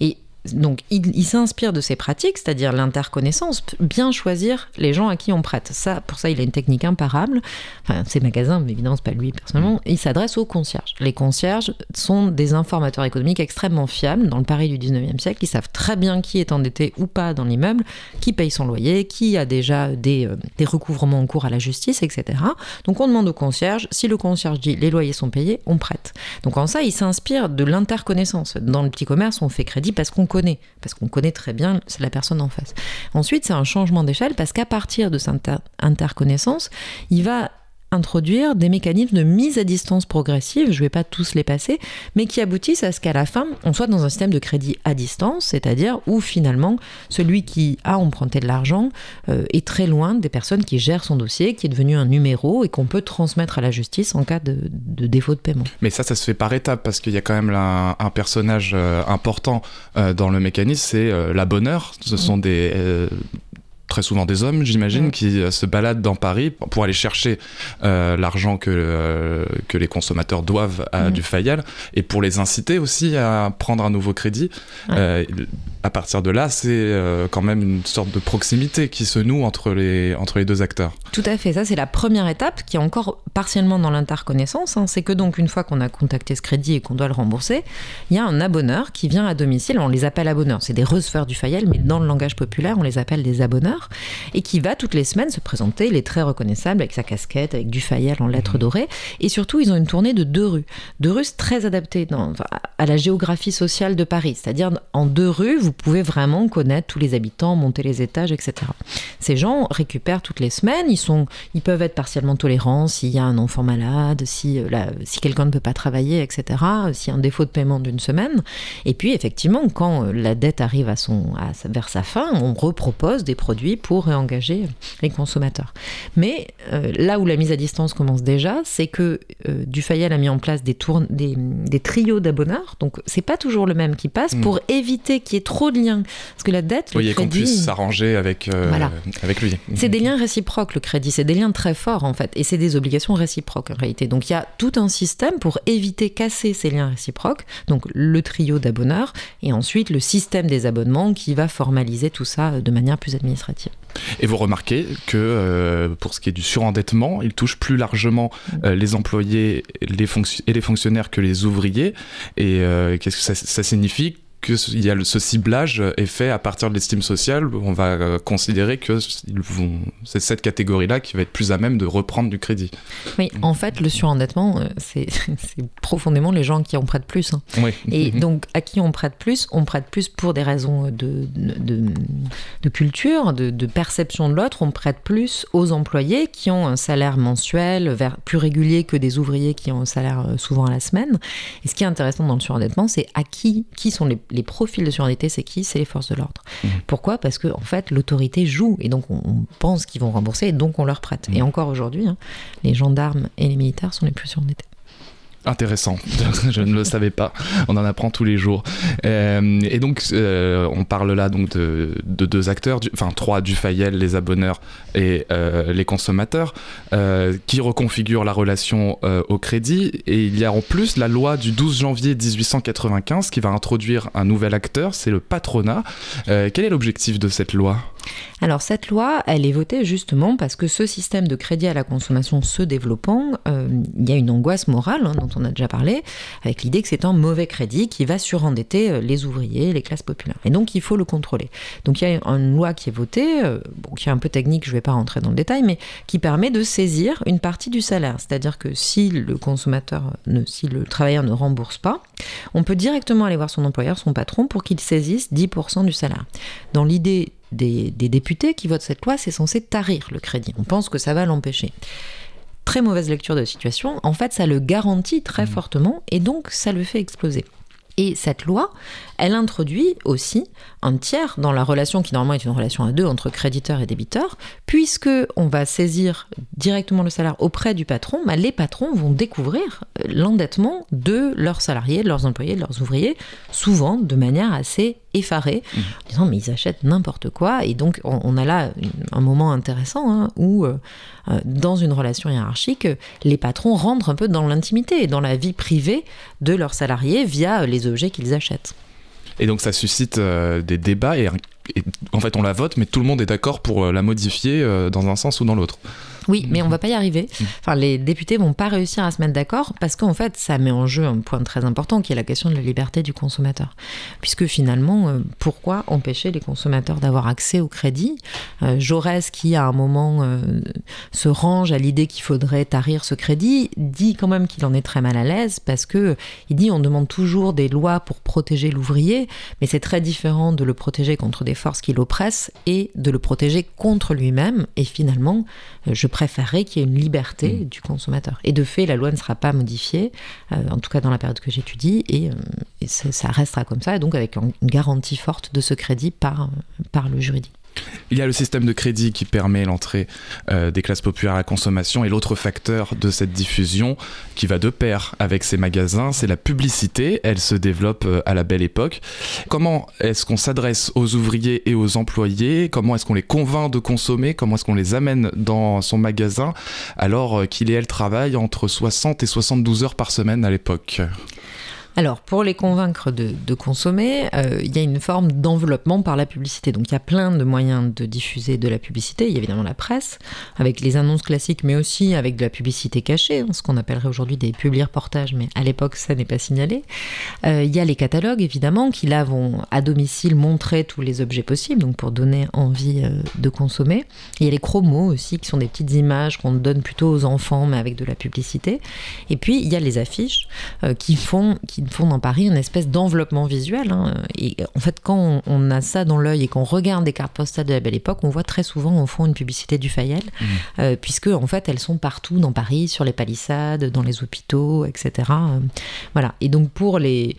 Et donc, il, s'inspire de ces pratiques, c'est-à-dire l'interconnaissance, bien choisir les gens à qui on prête. Ça, pour ça, il a une technique imparable. Enfin, c'est magasins, mais évidemment, c'est pas lui personnellement. Il s'adresse aux concierges. Les concierges sont des informateurs économiques extrêmement fiables dans le Paris du 19e siècle. Ils savent très bien qui est endetté ou pas dans l'immeuble, qui paye son loyer, qui a déjà des, euh, des recouvrements en cours à la justice, etc. Donc, on demande au concierge. Si le concierge dit les loyers sont payés, on prête. Donc, en ça, il s'inspire de l'interconnaissance. Dans le petit commerce, on fait crédit parce qu'on parce qu'on connaît très bien la personne en face. Ensuite, c'est un changement d'échelle parce qu'à partir de cette interconnaissance, il va introduire des mécanismes de mise à distance progressive, je ne vais pas tous les passer, mais qui aboutissent à ce qu'à la fin, on soit dans un système de crédit à distance, c'est-à-dire où finalement celui qui a emprunté de l'argent euh, est très loin des personnes qui gèrent son dossier, qui est devenu un numéro et qu'on peut transmettre à la justice en cas de, défaut de paiement. Mais ça, ça se fait par étapes parce qu'il y a quand même un, personnage euh, important euh, dans le mécanisme, c'est l'abonneur. Ce sont des très souvent des hommes, j'imagine, qui euh, se baladent dans Paris pour aller chercher euh, l'argent que, euh, que les consommateurs doivent à du Fayal et pour les inciter aussi à prendre un nouveau crédit. à partir de là, c'est quand même une sorte de proximité qui se noue entre les, entre les deux acteurs. Tout à fait, ça c'est la première étape qui est encore partiellement dans l'interconnaissance. Hein. C'est que donc une fois qu'on a contacté ce crédit et qu'on doit le rembourser, il y a un abonneur qui vient à domicile, on les appelle abonneurs, c'est des receveurs du Fayal, mais dans le langage populaire on les appelle des abonneurs et qui va toutes les semaines se présenter. Il est très reconnaissable avec sa casquette, avec du Fayal en lettres mhm. dorées. Et surtout, ils ont une tournée de deux rues. Deux rues très adaptées à la géographie sociale de Paris. C'est-à-dire, en deux rues, vous pouvez vraiment connaître tous les habitants, monter les étages, etc. Ces gens récupèrent toutes les semaines. Ils, sont, ils peuvent être partiellement tolérants s'il y a un enfant malade, si, euh, si quelqu'un ne peut pas travailler, etc. S'il y a un défaut de paiement d'une semaine. Et puis, effectivement, quand euh, la dette arrive à son, à, vers sa fin, on repropose des produits pour réengager les consommateurs. Mais euh, là où la mise à distance commence déjà, c'est que euh, Dufayel a mis en place des, trios d'abonneurs, donc c'est pas toujours le même qui passe, mm. pour éviter qu'il y ait trop de liens. Parce que la dette, oui, le crédit... qu'on puisse s'arranger avec, euh, avec lui. C'est des liens réciproques, le crédit, c'est des liens très forts en fait, et c'est des obligations réciproques en réalité. Donc il y a tout un système pour éviter casser ces liens réciproques, donc le trio d'abonneurs, et ensuite le système des abonnements qui va formaliser tout ça de manière plus administrative. Et vous remarquez que euh, pour ce qui est du surendettement, il touche plus largement euh, les employés et les fonctionnaires que les ouvriers. Et euh, qu'est-ce que ça signifie que il y a ce ciblage est fait à partir de l'estime sociale. On va euh, considérer que c'est cette catégorie-là qui va être plus à même de reprendre du crédit. Oui, en fait, le surendettement, euh, c'est profondément les gens qui en prêtent plus. Hein. Et mhm. donc, à qui on prête plus On prête plus pour des raisons de, de, culture, de, perception de l'autre. On prête plus aux employés qui ont un salaire mensuel plus régulier que des ouvriers qui ont un salaire euh, souvent à la semaine. Et ce qui est intéressant dans le surendettement, c'est à qui, qui sont les les profils de surendettés, c'est qui? C'est les forces de l'ordre. Mmh. Pourquoi? Parce que en fait, l'autorité joue et donc on, pense qu'ils vont rembourser et donc on leur prête. Mmh. Et encore aujourd'hui, hein, les gendarmes et les militaires sont les plus surendettés. Intéressant, je ne le savais pas. On en apprend tous les jours. Euh, et donc, euh, on parle là donc de, deux acteurs, enfin trois du Fayel, les abonneurs et euh, les consommateurs, qui reconfigurent la relation au crédit. Et il y a en plus la loi du 12 janvier 1895 qui va introduire un nouvel acteur, c'est le patronat. quel est l'objectif de cette loi? Alors cette loi, elle est votée justement parce que ce système de crédit à la consommation se développant, euh, il y a une angoisse morale hein, dont on a déjà parlé, avec l'idée que c'est un mauvais crédit qui va surendetter euh, les ouvriers, les classes populaires. Et donc il faut le contrôler. Donc il y a une loi qui est votée, euh, qui est un peu technique, je ne vais pas rentrer dans le détail, mais qui permet de saisir une partie du salaire. C'est-à-dire que si le consommateur, si le travailleur ne rembourse pas, on peut directement aller voir son employeur, son patron, pour qu'il saisisse 10% du salaire. Dans l'idée des, députés qui votent cette loi, c'est censé tarir le crédit. On pense que ça va l'empêcher. Très mauvaise lecture de la situation. En fait, ça le garantit très mmh. fortement et donc ça le fait exploser. Et cette loi, elle introduit aussi un tiers dans la relation qui normalement est une relation à deux entre créditeur et débiteur, puisque on va saisir directement le salaire auprès du patron, bah, les patrons vont découvrir euh, l'endettement de leurs salariés, de leurs employés, de leurs ouvriers, souvent de manière assez effarée, mmh. en disant mais ils achètent n'importe quoi, et donc on, a là un moment intéressant hein, où euh, euh, dans une relation hiérarchique, les patrons rentrent un peu dans l'intimité et dans la vie privée de leurs salariés via les objets qu'ils achètent. Et donc ça suscite des débats et, en fait on la vote, mais tout le monde est d'accord pour la modifier dans un sens ou dans l'autre. Oui, mais on va pas y arriver. Mm. Enfin, les députés vont pas réussir à se mettre d'accord parce qu'en fait, ça met en jeu un point très important qui est la question de la liberté du consommateur. Puisque finalement, euh, pourquoi empêcher les consommateurs d'avoir accès au crédit? Euh, Jaurès, qui à un moment euh, se range à l'idée qu'il faudrait tarir ce crédit, dit quand même qu'il en est très mal à l'aise parce que il dit on demande toujours des lois pour protéger l'ouvrier, mais c'est très différent de le protéger contre des forces qui l'oppressent et de le protéger contre lui-même. Et finalement, je préférerais qu'il y ait une liberté mm. du consommateur. Et de fait, la loi ne sera pas modifiée, euh, en tout cas dans la période que j'étudie, et, euh, ça, restera comme ça, et donc avec une garantie forte de ce crédit par, par le juridique. Il y a le système de crédit qui permet l'entrée euh, des classes populaires à la consommation et l'autre facteur de cette diffusion qui va de pair avec ces magasins, c'est la publicité. Elle se développe euh, à la belle époque. Comment est-ce qu'on s'adresse aux ouvriers et aux employés? Comment est-ce qu'on les convainc de consommer? Comment est-ce qu'on les amène dans son magasin alors euh, qu'il et elle travaillent entre 60 et 72 heures par semaine à l'époque? Alors, pour les convaincre de, consommer, euh, il y a une forme d'enveloppement par la publicité. Donc, il y a plein de moyens de diffuser de la publicité. Il y a évidemment la presse, avec les annonces classiques, mais aussi avec de la publicité cachée, hein, ce qu'on appellerait aujourd'hui des publi-reportages, mais à l'époque, ça n'est pas signalé. Euh, il y a les catalogues, évidemment, qui là vont à domicile montrer tous les objets possibles, donc pour donner envie euh, de consommer. Il y a les chromos aussi, qui sont des petites images qu'on donne plutôt aux enfants, mais avec de la publicité. Et puis, il y a les affiches qui font... Qui font dans Paris une espèce d'enveloppement visuel. Hein. Et en fait, quand on, a ça dans l'œil et qu'on regarde des cartes postales de la belle époque, on voit très souvent au fond une publicité du Fayel, mmh. euh, puisque en fait elles sont partout dans Paris, sur les palissades, dans les hôpitaux, etc. Voilà. Et donc pour les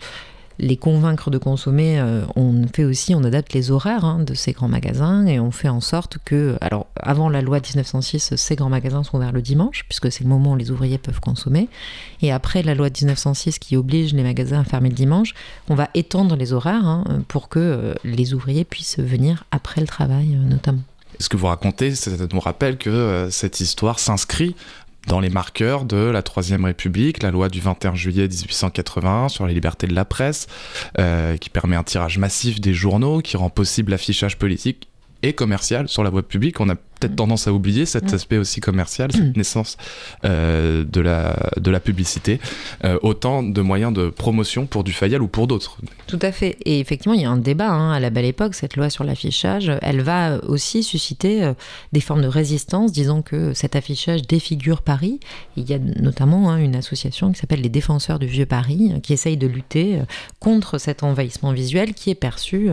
les convaincre de consommer, euh, on fait aussi, on adapte les horaires hein, de ces grands magasins et on fait en sorte que, alors avant la loi 1906, ces grands magasins sont ouverts le dimanche, puisque c'est le moment où les ouvriers peuvent consommer. Et après la loi 1906 qui oblige les magasins à fermer le dimanche, on va étendre les horaires hein, pour que euh, les ouvriers puissent venir après le travail euh, notamment. Ce que vous racontez, ça nous rappelle que cette histoire s'inscrit dans les marqueurs de la Troisième République, la loi du 21 juillet 1881 sur la liberté de la presse, euh, qui permet un tirage massif des journaux, qui rend possible l'affichage politique et commercial sur la voie publique. On a peut-être tendance à oublier cet aspect aussi commercial, cette naissance euh, de, la, de la publicité. Euh, autant de moyens de promotion pour du Fayal ou pour d'autres. Tout à fait. Et effectivement, il y a un débat hein, à la belle époque. Cette loi sur l'affichage, elle va aussi susciter euh, des formes de résistance, disant que cet affichage défigure Paris. Il y a notamment hein, une association qui s'appelle les Défenseurs du Vieux Paris, qui essaye de lutter contre cet envahissement visuel qui est perçu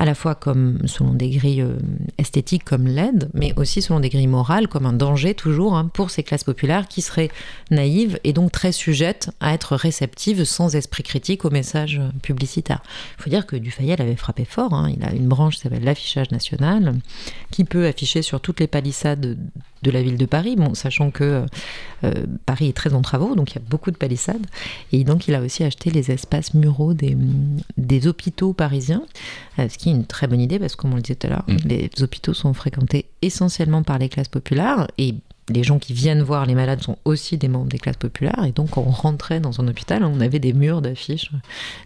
à la fois comme selon des grilles euh, esthétiques comme l'aide, mais aussi selon des grilles morales comme un danger toujours hein, pour ces classes populaires qui seraient naïves et donc très sujettes à être réceptives sans esprit critique aux messages publicitaires. Il faut dire que Dufayel avait frappé fort. Hein. Il a une branche qui s'appelle l'affichage national qui peut afficher sur toutes les palissades de la ville de Paris, bon, sachant que euh, Paris est très en travaux, donc il y a beaucoup de palissades. Et donc il a aussi acheté les espaces muraux des, des hôpitaux parisiens, euh, ce qui est une très bonne idée parce que, comme on le disait tout à l'heure, mm. les hôpitaux sont fréquentés essentiellement par les classes populaires et les gens qui viennent voir les malades sont aussi des membres des classes populaires. Et donc, quand on rentrait dans un hôpital, on avait des murs d'affiches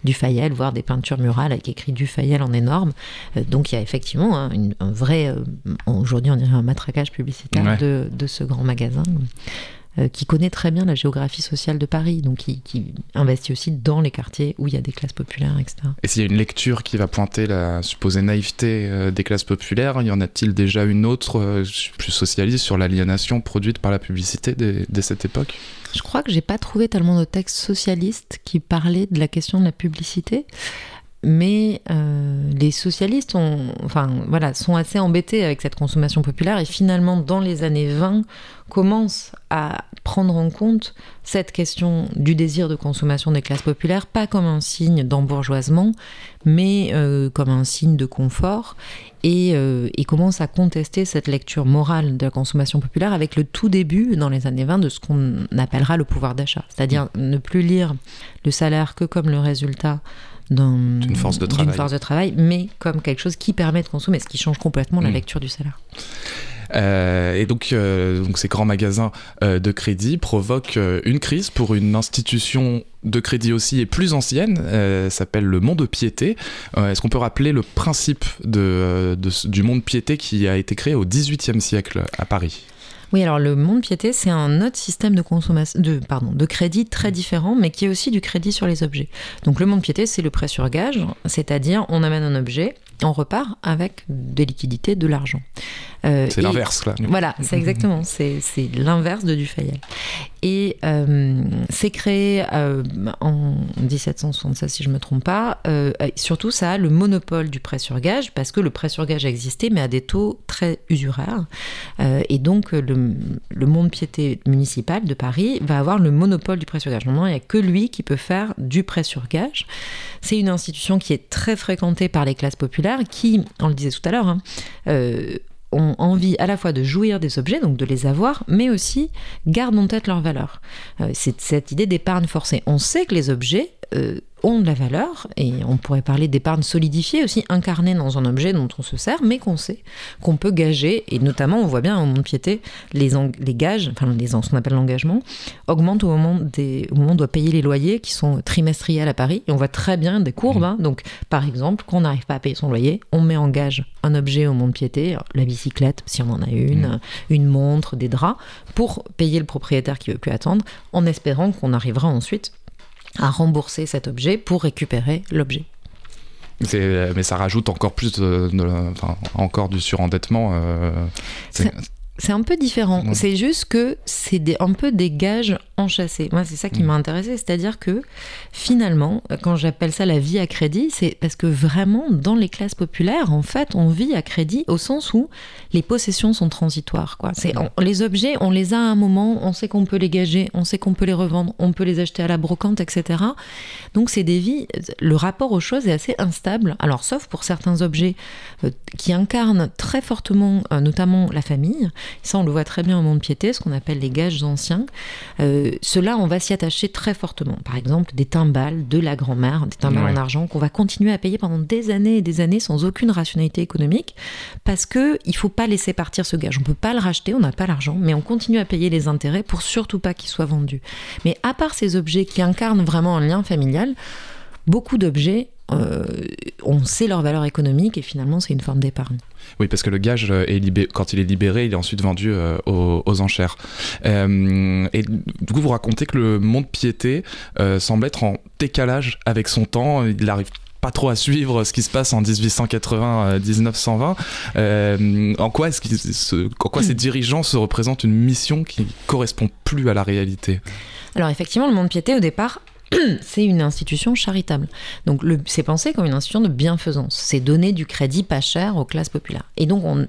du Fayel, voire des peintures murales avec écrit du Fayel en énorme. Euh, donc, il y a effectivement hein, un vrai, euh, aujourd'hui, on dirait un matraquage publicitaire de, de, ce grand magasin. Euh, qui connaît très bien la géographie sociale de Paris, donc qui, investit aussi dans les quartiers où il y a des classes populaires, etc. Et s'il y a une lecture qui va pointer la supposée naïveté euh, des classes populaires, y en a-t-il déjà une autre, euh, plus socialiste, sur l'aliénation produite par la publicité dès, cette époque? Je crois que j'ai pas trouvé tellement de textes socialistes qui parlaient de la question de la publicité mais les socialistes enfin, voilà, sont assez embêtés avec cette consommation populaire et finalement dans les années 20 commence à prendre en compte cette question du désir de consommation des classes populaires, pas comme un signe d'embourgeoisement, mais euh, comme un signe de confort, et, euh, et, commence à contester cette lecture morale de la consommation populaire avec le tout début, dans les années 20, de ce qu'on appellera le pouvoir d'achat, c'est-à-dire ne plus lire le salaire que comme le résultat d'une force, de travail. force de travail, mais comme quelque chose qui permet de consommer, ce qui change complètement la hmm. lecture du salaire. et donc, donc ces grands magasins de crédit provoquent une crise pour une institution de crédit aussi et plus ancienne, s'appelle le monde piété. Est-ce qu'on peut rappeler le principe de, du monde piété qui a été créé au XVIIIe siècle à Paris? Oui, alors le monde piété, c'est un autre système de consommation, de, pardon, de crédit très différent, mais qui est aussi du crédit sur les objets. Donc le monde piété, c'est le prêt sur gage, c'est-à-dire on amène un objet, on repart avec des liquidités, de l'argent. Euh, c'est l'inverse, là. Voilà, c'est exactement, c'est l'inverse de Dufayel. Et euh, c'est créé euh, en 1776, si je ne me trompe pas. surtout, ça a le monopole du prêt sur gage, parce que le prêt sur gage a existé, mais à des taux très usuraires. et donc, le, le, monde piété municipal de Paris va avoir le monopole du prêt sur gage. Normalement, il n'y a que lui qui peut faire du prêt sur gage. C'est une institution qui est très fréquentée par les classes populaires, qui, on le disait tout à l'heure, hein, ont envie à la fois de jouir des objets, donc de les avoir, mais aussi gardent en tête leur valeur. Euh, c'est cette idée d'épargne forcée. On sait que les objets euh, ont de la valeur, et on pourrait parler d'épargne solidifiée aussi, incarnée dans un objet dont on se sert, mais qu'on sait qu'on peut gager, et notamment on voit bien au monde piété, les, les gages, enfin les, ce qu'on appelle l'engagement, augmentent au moment, des, au moment où on doit payer les loyers qui sont trimestriels à Paris, et on voit très bien des courbes, mmh. hein. donc par exemple, quand on n'arrive pas à payer son loyer, on met en gage un objet au monde piété, la bicyclette si on en a une, mmh. une montre, des draps, pour payer le propriétaire qui veut plus attendre, en espérant qu'on arrivera ensuite à rembourser cet objet pour récupérer l'objet. Mais ça rajoute encore plus de, enfin, encore du surendettement. Euh, c'est un peu différent. C'est juste que c'est un peu des gages enchâssés. Moi, c'est ça qui mm. m'a intéressé. C'est-à-dire que finalement, quand j'appelle ça la vie à crédit, c'est parce que vraiment, dans les classes populaires, en fait, on vit à crédit au sens où les possessions sont transitoires. Quoi. C'est, mm. les objets, on les a à un moment, on sait qu'on peut les gager, on sait qu'on peut les revendre, on peut les acheter à la brocante, etc. Donc, c'est des vies. Le rapport aux choses est assez instable. Alors, sauf pour certains objets euh, qui incarnent très fortement, euh, notamment la famille. Ça, on le voit très bien au monde piété, ce qu'on appelle les gages anciens. Euh, cela, on va s'y attacher très fortement. Par exemple, des timbales de la grand-mère, des timbales en argent qu'on va continuer à payer pendant des années et des années sans aucune rationalité économique, parce que il faut pas laisser partir ce gage. On peut pas le racheter, on n'a pas l'argent, mais on continue à payer les intérêts pour surtout pas qu'il soit vendu. Mais à part ces objets qui incarnent vraiment un lien familial, beaucoup d'objets euh, on sait leur valeur économique et finalement c'est une forme d'épargne. Oui, parce que le gage, euh, est libéré, quand il est libéré, il est ensuite vendu euh, aux, enchères. et du coup, vous racontez que le monde piété semble être en décalage avec son temps. Il n'arrive pas trop à suivre ce qui se passe en 1880-1920. en quoi, quoi ces dirigeants se représentent une mission qui correspond plus à la réalité? Alors effectivement, le monde piété au départ c'est une institution charitable. Donc c'est pensé comme une institution de bienfaisance. C'est donner du crédit pas cher aux classes populaires. Et donc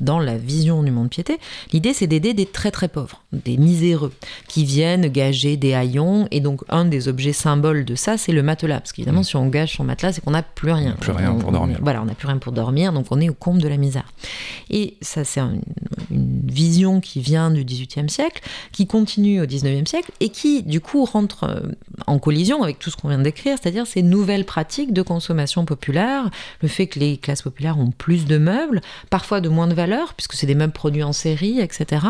dans la vision du monde piété, l'idée c'est d'aider des très très pauvres, des miséreux, qui viennent gager des haillons. Et donc un des objets symboles de ça, c'est le matelas. Parce qu'évidemment, mmh. si on gage son matelas, c'est qu'on n'a plus rien. Plus rien pour dormir. voilà, on n'a plus rien pour dormir, donc on est au comble de la misère. Et ça, c'est une, vision qui vient du XVIIIe siècle, qui continue au XIXe siècle, et qui du coup rentre euh, en collision avec tout ce qu'on vient décrire, c'est-à-dire ces nouvelles pratiques de consommation populaire, le fait que les classes populaires ont plus de meubles, parfois de moins de valeur, puisque c'est des meubles produits en série, etc.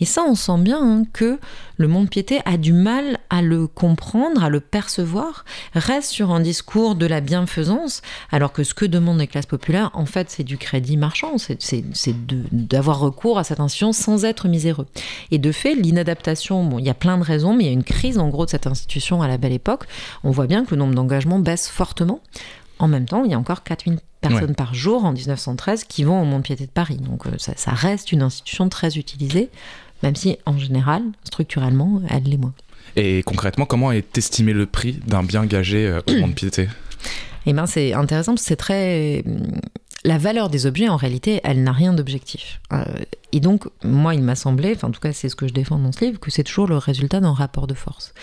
Et ça, on sent bien hein, que le monde piété a du mal à le comprendre, à le percevoir, reste sur un discours de la bienfaisance, alors que ce que demandent les classes populaires, en fait, c'est du crédit marchand, c'est d'avoir recours à cette institution sans être miséreux. Et de fait, l'inadaptation, bon, il y a plein de raisons, mais il y a une crise en gros de cette institution à la belle époque. On voit bien que le nombre d'engagements baisse fortement. En même temps, il y a encore 4000 personnes par jour en 1913 qui vont au monde piété de Paris. Donc euh, ça reste une institution très utilisée même si en général, structurellement, elle l'est moins. Et concrètement, comment est estimé le prix d'un bien gagé euh, au monde piété? Eh bien, c'est intéressant, c'est très la valeur des objets, en réalité, elle n'a rien d'objectif. Euh, et donc, moi, il m'a semblé, enfin, en tout cas, c'est ce que je défends dans ce livre, que c'est toujours le résultat d'un rapport de force.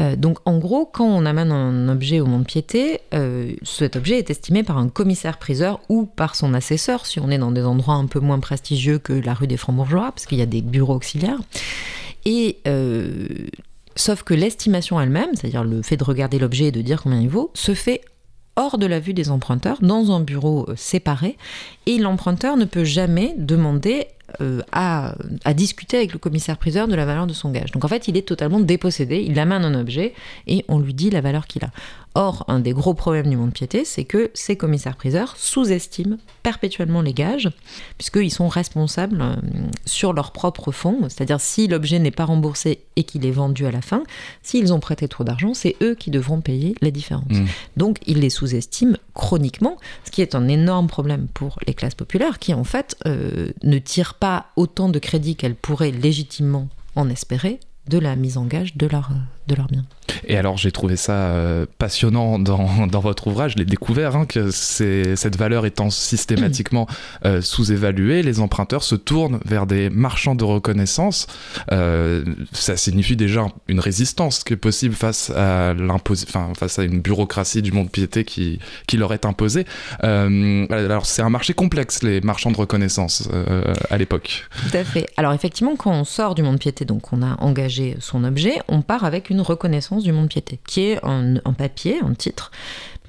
Euh, donc, en gros, quand on amène un objet au monde piété, euh, cet objet est estimé par un commissaire-priseur ou par son assesseur, si on est dans des endroits un peu moins prestigieux que la rue des Francs-Bourgeois, parce qu'il y a des bureaux auxiliaires. Et. Sauf que l'estimation elle-même, c'est-à-dire le fait de regarder l'objet et de dire combien il vaut, se fait hors de la vue des emprunteurs, dans un bureau euh, séparé, et l'emprunteur ne peut jamais demander euh, à, à, discuter avec le commissaire-priseur de la valeur de son gage. Donc en fait, il est totalement dépossédé, il amène un objet et on lui dit la valeur qu'il a. Or, un des gros problèmes du monde piété, c'est que ces commissaires-priseurs sous-estiment perpétuellement les gages, puisqu'ils sont responsables euh, sur leur propre fonds, c'est-à-dire si l'objet n'est pas remboursé et qu'il est vendu à la fin, s'ils ont prêté trop d'argent, c'est eux qui devront payer la différence. Mmh. Donc, ils les sous-estiment chroniquement, ce qui est un énorme problème pour les classes populaires, qui en fait euh, ne tirent pas autant de crédit qu'elles pourraient légitimement en espérer de la mise en gage de leur, de leur bien. Et alors j'ai trouvé ça euh, passionnant dans, dans, votre ouvrage, je l'ai découvert, hein, que cette valeur étant systématiquement euh, sous-évaluée, les emprunteurs se tournent vers des marchands de reconnaissance. Euh, ça signifie déjà une résistance qui est possible face à, enfin, face à une bureaucratie du monde piété qui, qui leur est imposée. alors c'est un marché complexe, les marchands de reconnaissance à l'époque. Tout à fait. Alors effectivement, quand on sort du monde piété, donc on a engagé son objet, on part avec une reconnaissance du monde piété, qui est un, papier, un titre,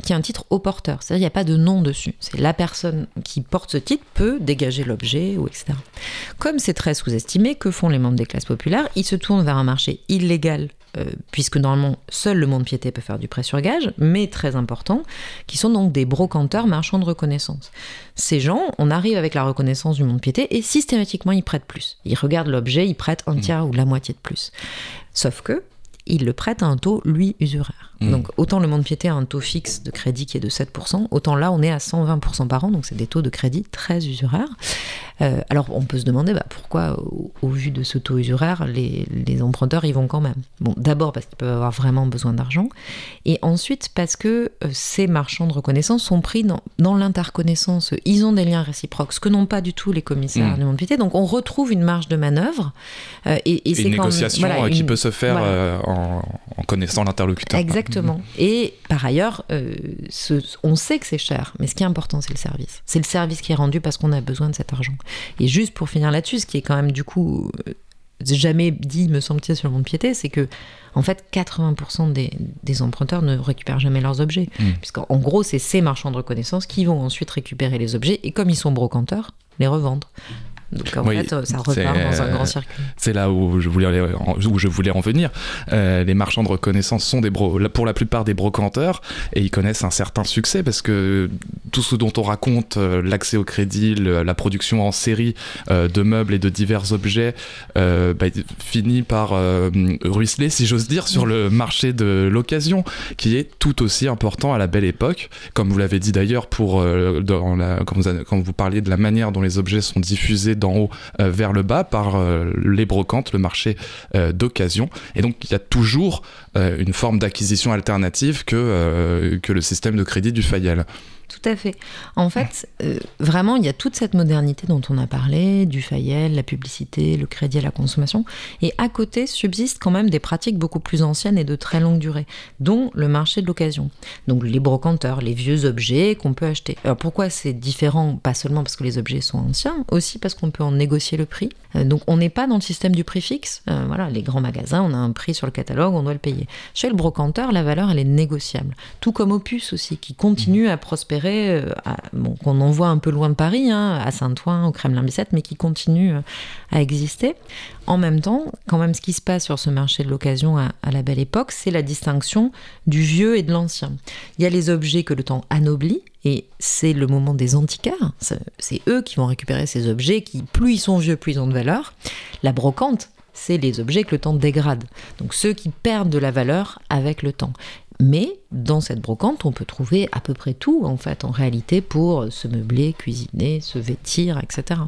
qui est un titre au porteur. C'est-à-dire qu'il n'y a pas de nom dessus. C'est la personne qui porte ce titre peut dégager l'objet, ou etc. Comme c'est très sous-estimé, que font les membres des classes populaires? Ils se tournent vers un marché illégal, euh, puisque normalement seul le monde piété peut faire du prêt sur gage, mais très important, qui sont donc des brocanteurs marchands de reconnaissance. Ces gens, on arrive avec la reconnaissance du monde piété et systématiquement ils prêtent plus. Ils regardent l'objet, ils prêtent un tiers ou la moitié de plus. Sauf que il le prête à un taux, lui, usuraire. Mmh. Donc autant le monde piété a un taux fixe de crédit qui est de 7%, autant là on est à 120% par an, donc c'est des taux de crédit très usuraires. Euh, alors on peut se demander bah, pourquoi au, vu de ce taux usuraire, les, emprunteurs y vont quand même? Bon, d'abord parce qu'ils peuvent avoir vraiment besoin d'argent, et ensuite parce que euh, ces marchands de reconnaissance sont pris dans, dans l'interconnaissance, ils ont des liens réciproques, ce que n'ont pas du tout les commissaires mmh. du monde piété, donc on retrouve une marge de manœuvre. Euh, et, une négociation qui peut se faire en, en, connaissant l'interlocuteur. Exactement. Et par ailleurs, euh, on sait que c'est cher, mais ce qui est important, c'est le service. C'est le service qui est rendu parce qu'on a besoin de cet argent. Et juste pour finir là-dessus, ce qui est quand même du coup euh, jamais dit, me semble-t-il, sur le monde piété, c'est que en fait, 80% des, emprunteurs ne récupèrent jamais leurs objets. Mmh. Puisqu'en gros, c'est ces marchands de reconnaissance qui vont ensuite récupérer les objets et comme ils sont brocanteurs, les revendre. Donc en fait, ça repart dans un grand circuit. C'est là où je voulais, où je voulais en venir. Euh, les marchands de reconnaissance sont des pour la plupart des brocanteurs et ils connaissent un certain succès parce que tout ce dont on raconte, euh, l'accès au crédit, la production en série euh, de meubles et de divers objets, bah, finit par ruisseler, si j'ose dire, sur le marché de l'occasion, qui est tout aussi important à la belle époque. Comme vous l'avez dit d'ailleurs, pour dans la, quand, vous, quand vous parliez de la manière dont les objets sont diffusés d'en haut euh, vers le bas par euh, les brocantes, le marché euh, d'occasion. Et donc il y a toujours une forme d'acquisition alternative que, que le système de crédit du Fayel. Tout à fait. En fait, euh, vraiment, il y a toute cette modernité dont on a parlé, du Fayel, la publicité, le crédit à la consommation, et à côté subsistent quand même des pratiques beaucoup plus anciennes et de très longue durée, dont le marché de l'occasion. Donc les brocanteurs, les vieux objets qu'on peut acheter. Alors pourquoi c'est différent? Pas seulement parce que les objets sont anciens, aussi parce qu'on peut en négocier le prix. Euh, donc on n'est pas dans le système du prix fixe. Euh, voilà, les grands magasins, on a un prix sur le catalogue, on doit le payer. Chez le brocanteur, la valeur, elle est négociable. Tout comme Opus aussi, qui continue à prospérer euh, qu'on envoie un peu loin de Paris, hein, à Saint-Ouen, au Kremlin-Bicêtre, mais qui continue euh, à exister. En même temps, quand même, ce qui se passe sur ce marché de l'occasion à, la belle époque, c'est la distinction du vieux et de l'ancien. Il y a les objets que le temps anoblit, et c'est le moment des antiquaires. C'est eux qui vont récupérer ces objets qui, plus ils sont vieux, plus ils ont de valeur. La brocante, c'est les objets que le temps dégrade. Donc ceux qui perdent de la valeur avec le temps. Mais dans cette brocante, on peut trouver à peu près tout, en fait, en réalité, pour se meubler, cuisiner, se vêtir, etc.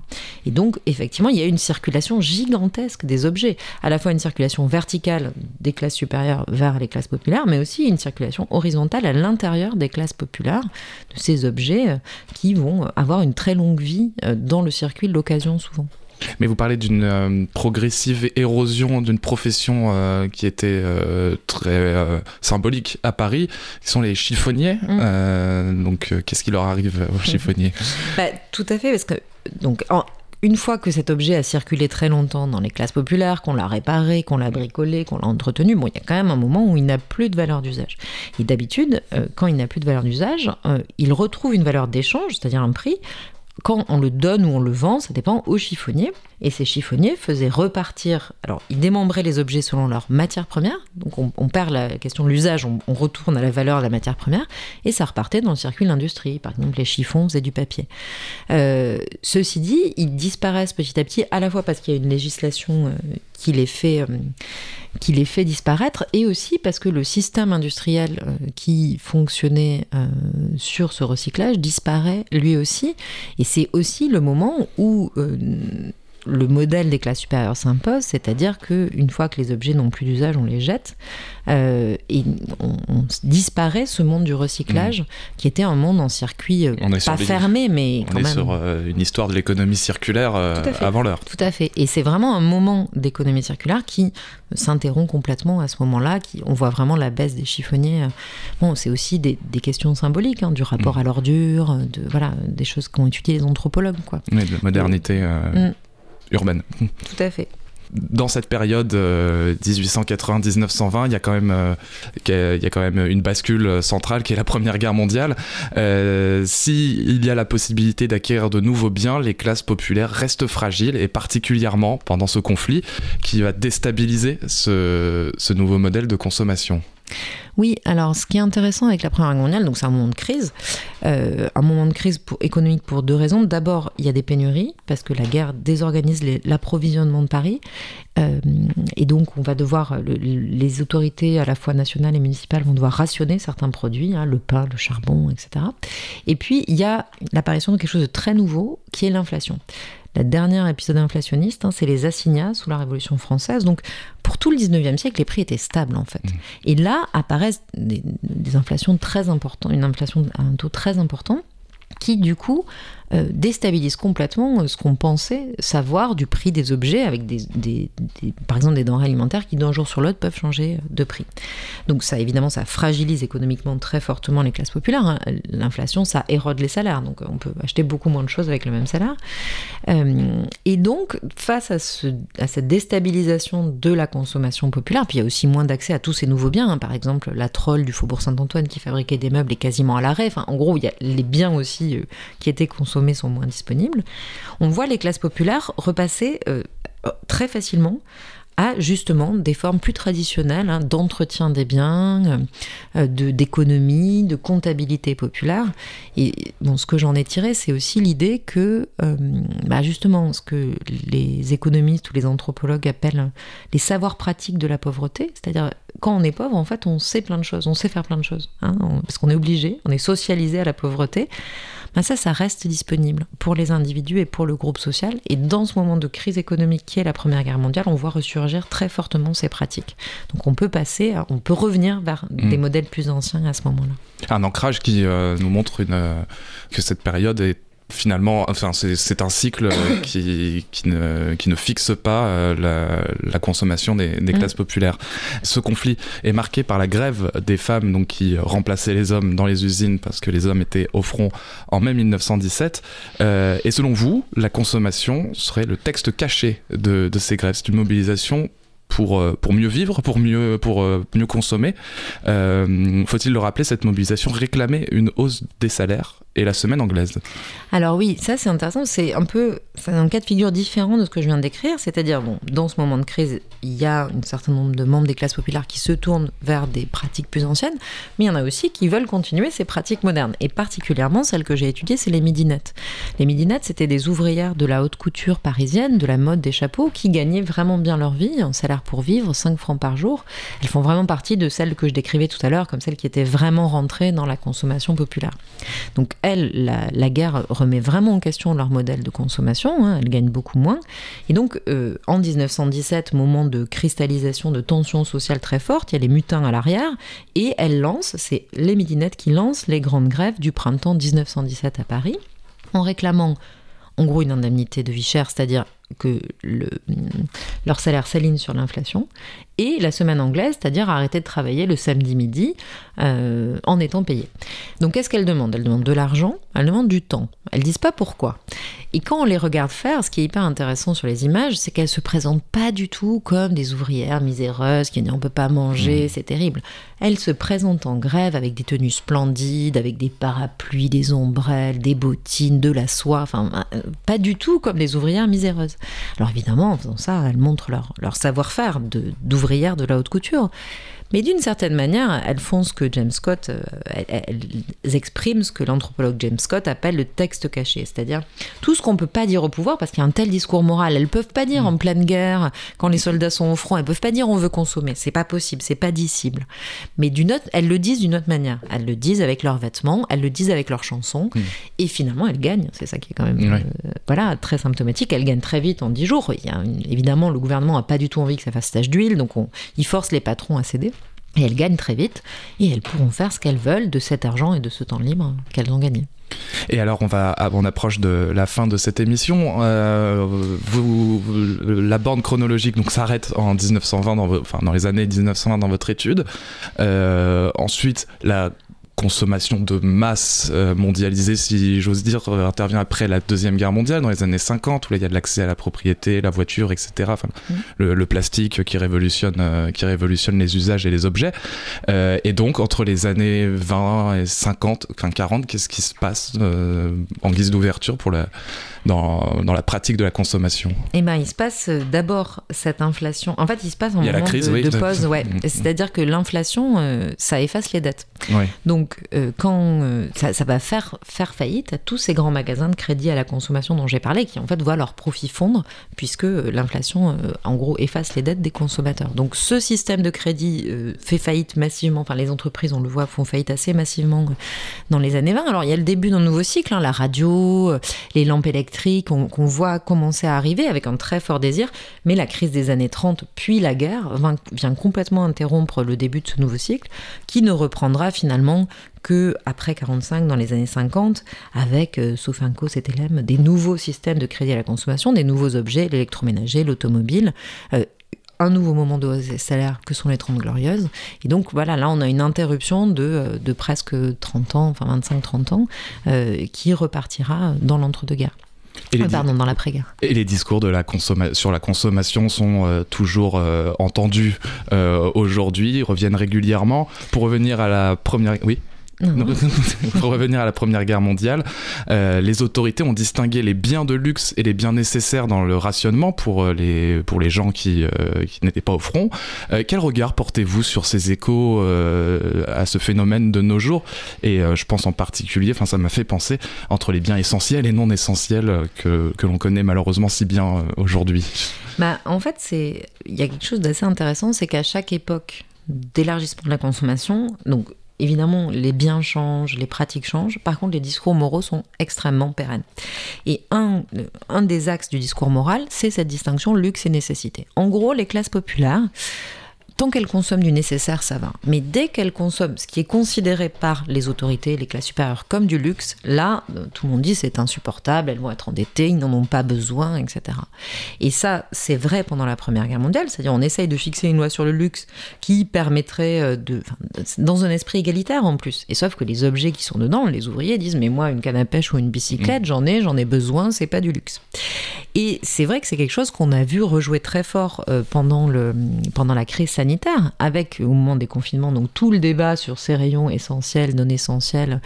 Et donc, effectivement, il y a une circulation gigantesque des objets. À la fois une circulation verticale des classes supérieures vers les classes populaires, mais aussi une circulation horizontale à l'intérieur des classes populaires de ces objets euh, qui vont avoir une très longue vie euh, dans le circuit de l'occasion souvent. Mais vous parlez d'une euh, progressive érosion d'une profession euh, qui était euh, très symbolique à Paris, qui sont les chiffonniers. Mm. donc, qu'est-ce qui leur arrive aux chiffonniers? Bah, Tout à fait, parce que donc, une fois que cet objet a circulé très longtemps dans les classes populaires, qu'on l'a réparé, qu'on l'a bricolé, qu'on l'a entretenu, bon, il y a quand même un moment où il n'a plus de valeur d'usage. Et d'habitude, quand il n'a plus de valeur d'usage, il retrouve une valeur d'échange, c'est-à-dire un prix, quand on le donne ou on le vend, ça dépend aux chiffonniers. Et ces chiffonniers faisaient repartir, alors ils démembraient les objets selon leur matière première, donc on, perd la question de l'usage, on, retourne à la valeur de la matière première, et ça repartait dans le circuit de l'industrie. Par exemple, les chiffons faisaient du papier. Euh, ceci dit, ils disparaissent petit à petit, à la fois parce qu'il y a une législation euh, qui les fait... Euh, fait disparaître, et aussi parce que le système industriel qui fonctionnait sur ce recyclage disparaît lui aussi, et c'est aussi le moment où le modèle des classes supérieures s'impose, c'est-à-dire qu'une fois que les objets n'ont plus d'usage, on les jette. Euh, et on, disparaît ce monde du recyclage, mmh. qui était un monde en circuit euh, pas fermé, mais quand on est sur euh, une histoire de l'économie circulaire avant l'heure. Tout à fait. Et c'est vraiment un moment d'économie circulaire qui s'interrompt complètement à ce moment-là. Qui, on voit vraiment la baisse des chiffonniers. Bon, c'est aussi des, questions symboliques, hein, du rapport mmh. à l'ordure, de, voilà, des choses qu'ont étudié les anthropologues. Quoi. Oui, de modernité. Mmh urbaine. Tout à fait dans cette période 1890-1920, euh, il y a quand même euh, il y a quand même une bascule centrale qui est la Première Guerre mondiale. Euh, si il y a la possibilité d'acquérir de nouveaux biens, les classes populaires restent fragiles et particulièrement pendant ce conflit qui va déstabiliser ce, ce nouveau modèle de consommation. Oui, alors ce qui est intéressant avec la Première Guerre mondiale, donc c'est un moment de crise, euh, un moment de crise économique pour deux raisons. D'abord, il y a des pénuries, parce que la guerre désorganise l'approvisionnement de Paris, euh, et donc on va devoir, les autorités à la fois nationales et municipales vont devoir rationner certains produits, hein, le pain, le charbon, etc. Et puis il y a l'apparition de quelque chose de très nouveau, qui est l'inflation. La dernière épisode inflationniste, hein, c'est les assignats sous la Révolution française. Donc, pour tout le 19e siècle, les prix étaient stables, en fait. Mmh. Et là apparaissent des, des inflations très importantes, une inflation à un taux très important qui du coup euh, déstabilise complètement euh, ce qu'on pensait savoir du prix des objets, avec des, par exemple des denrées alimentaires qui d'un jour sur l'autre peuvent changer euh, de prix. Donc ça évidemment ça fragilise économiquement très fortement les classes populaires. Hein. L'inflation ça érode les salaires, donc on peut acheter beaucoup moins de choses avec le même salaire. et donc face à, ce, à, cette déstabilisation de la consommation populaire, puis il y a aussi moins d'accès à tous ces nouveaux biens. Hein. Par exemple la troll du Faubourg Saint-Antoine qui fabriquait des meubles est quasiment à l'arrêt. Enfin, en gros il y a les biens aussi qui étaient consommés sont moins disponibles, on voit les classes populaires repasser euh, très facilement à justement des formes plus traditionnelles hein, d'entretien des biens, euh, d'économie, de comptabilité populaire. Et bon, ce que j'en ai tiré, c'est aussi l'idée que euh, bah, justement ce que les économistes ou les anthropologues appellent les savoirs pratiques de la pauvreté, c'est-à-dire quand on est pauvre, en fait, on sait plein de choses, on sait faire plein de choses, hein, parce qu'on est obligé, on est socialisé à la pauvreté. Ben ça, ça reste disponible pour les individus et pour le groupe social. Et dans ce moment de crise économique qui est la Première Guerre mondiale, on voit ressurgir très fortement ces pratiques. Donc on peut passer, on peut revenir vers mm. des modèles plus anciens à ce moment-là. Un ancrage qui euh, nous montre une, euh, que cette période est finalement, enfin, c'est un cycle qui, qui, ne, qui, ne, fixe pas euh, la, consommation des, des mm. classes populaires. Ce conflit est marqué par la grève des femmes donc, qui remplaçaient les hommes dans les usines parce que les hommes étaient au front en mai 1917. Euh, et selon vous, la consommation serait le texte caché de, de ces grèves? C'est une mobilisation pour, euh, pour mieux vivre, pour mieux, pour mieux consommer. Faut-il le rappeler, cette mobilisation réclamait une hausse des salaires et la semaine anglaise? Alors oui, ça c'est intéressant, c'est un peu un cas de figure différent de ce que je viens décrire, c'est-à-dire bon, dans ce moment de crise, il y a un certain nombre de membres des classes populaires qui se tournent vers des pratiques plus anciennes, mais il y en a aussi qui veulent continuer ces pratiques modernes et particulièrement celle que j'ai étudiée, c'est les midinettes. Les midinettes, c'était des ouvrières de la haute couture parisienne, de la mode des chapeaux qui gagnaient vraiment bien leur vie, un salaire pour vivre, 5 francs par jour. Elles font vraiment partie de celles que je décrivais tout à l'heure comme celles qui étaient vraiment rentrées dans la consommation populaire. Donc la, guerre remet vraiment en question leur modèle de consommation, hein, elles gagnent beaucoup moins. Et donc, euh, en 1917, moment de cristallisation de tensions sociales très fortes, il y a les mutins à l'arrière, et elles lancent, c'est les midinettes qui lancent les grandes grèves du printemps 1917 à Paris, en réclamant en gros une indemnité de vie chère, c'est-à-dire que le, leur salaire s'aligne sur l'inflation, et la semaine anglaise, c'est-à-dire arrêter de travailler le samedi midi euh, en étant payé. Donc qu'est-ce qu'elles demandent Elles demandent de l'argent, elles demandent du temps. Elles disent pas pourquoi. Et quand on les regarde faire, ce qui est hyper intéressant sur les images, c'est qu'elles se présentent pas du tout comme des ouvrières miséreuses qui on peut pas manger, mmh. c'est terrible. Elles se présentent en grève avec des tenues splendides, avec des parapluies, des ombrelles, des bottines, de la soie, enfin euh, pas du tout comme des ouvrières miséreuses. Alors évidemment, en faisant ça, elles montrent leur, leur savoir-faire d'ouvrières de la haute couture. Mais d'une certaine manière, elles font ce que James Scott, euh, elles, expriment ce que l'anthropologue James Scott appelle le texte caché, c'est-à-dire tout ce qu'on ne peut pas dire au pouvoir parce qu'il y a un tel discours moral. Elles peuvent pas dire mm. en pleine guerre, quand les soldats sont au front, elles peuvent pas dire on veut consommer, c'est pas possible, c'est pas dissible. Mais d'une autre, elles le disent d'une autre manière. Elles le disent avec leurs vêtements, elles le disent avec leurs chansons, mm. et finalement elles gagnent. C'est ça qui est quand même euh, voilà très symptomatique. Elles gagnent très vite en 10 jours. Il y a évidemment, le gouvernement a pas du tout envie que ça fasse tache d'huile, donc on, il force les patrons à céder. Et elles gagnent très vite et elles pourront faire ce qu'elles veulent de cet argent et de ce temps libre qu'elles ont gagné. Et alors, on va, on approche de la fin de cette émission. Euh, la borne chronologique donc s'arrête en 1920, dans, enfin dans les années 1920 dans votre étude. Euh, ensuite, la consommation de masse euh, mondialisée, si j'ose dire, euh, intervient après la Deuxième Guerre mondiale, dans les années 50, où là, il y a de l'accès à la propriété, la voiture, etc. Enfin, mmh. le, plastique qui révolutionne, euh, qui révolutionne les usages et les objets. et donc, entre les années 20 et 50, enfin 40, qu'est-ce qui se passe en guise d'ouverture pour la dans, dans, la pratique de la consommation Eh ben, il se passe euh, d'abord cette inflation. En fait, il se passe en moment la crise, de, pause. Ouais. Mm, mm. C'est-à-dire que l'inflation, euh, ça efface les dettes. Donc, euh, quand ça, ça, va faire, faire faillite à tous ces grands magasins de crédit à la consommation dont j'ai parlé, qui en fait voient leur profit fondre, puisque l'inflation, en gros, efface les dettes des consommateurs. Donc, ce système de crédit fait faillite massivement. Enfin, les entreprises, on le voit, font faillite assez massivement dans les années 20. Alors, il y a le début d'un nouveau cycle, hein, la radio, les lampes électriques qu'on voit commencer à arriver avec un très fort désir, mais la crise des années 30 puis la guerre vient complètement interrompre le début de ce nouveau cycle qui ne reprendra finalement que après 45 dans les années 50 avec euh, sauf un c'était des nouveaux systèmes de crédit à la consommation, des nouveaux objets, l'électroménager, l'automobile, euh, un nouveau moment de hausse des salaires que sont les 30 glorieuses. Et donc voilà, là on a une interruption de, euh, de presque 30 ans, enfin 25-30 ans, qui repartira dans l'entre-deux-guerres. Et les pardon, dans l'après-guerre. Et les discours de la sur la consommation sont euh, toujours euh, entendus euh, aujourd'hui, reviennent régulièrement. Pour revenir à la première... Oui? pour revenir à la Première Guerre mondiale, euh, les autorités ont distingué les biens de luxe et les biens nécessaires dans le rationnement pour euh, les, pour les gens qui, euh, qui n'étaient pas au front. quel regard portez-vous sur ces échos à ce phénomène de nos jours? Et je pense en particulier, enfin ça m'a fait penser entre les biens essentiels et non essentiels que, que l'on connaît malheureusement si bien aujourd'hui. Bah, en fait, il y a quelque chose d'assez intéressant, c'est qu'à chaque époque d'élargissement de la consommation, donc Évidemment, les biens changent, les pratiques changent. Par contre, les discours moraux sont extrêmement pérennes. Et un, un des axes du discours moral, c'est cette distinction luxe et nécessité. En gros, les classes populaires tant qu'elles consomment du nécessaire, ça va. Mais dès qu'elles consomment ce qui est considéré par les autorités, les classes supérieures, comme du luxe, là, euh, tout le monde dit c'est insupportable, elles vont être endettées, ils n'en ont pas besoin, etc. Et ça, c'est vrai pendant la Première Guerre mondiale, c'est-à-dire on essaye de fixer une loi sur le luxe qui permettrait euh, de... dans un esprit égalitaire en plus. Et sauf que les objets qui sont dedans, les ouvriers disent mais moi, une canne à pêche ou une bicyclette, mmh. j'en ai, j'en ai besoin, c'est pas du luxe. Et c'est vrai que c'est quelque chose qu'on a vu rejouer très fort euh, pendant, le, pendant la crise sanitaire avec au moment des confinements, donc tout le débat sur ces rayons essentiels, non essentiels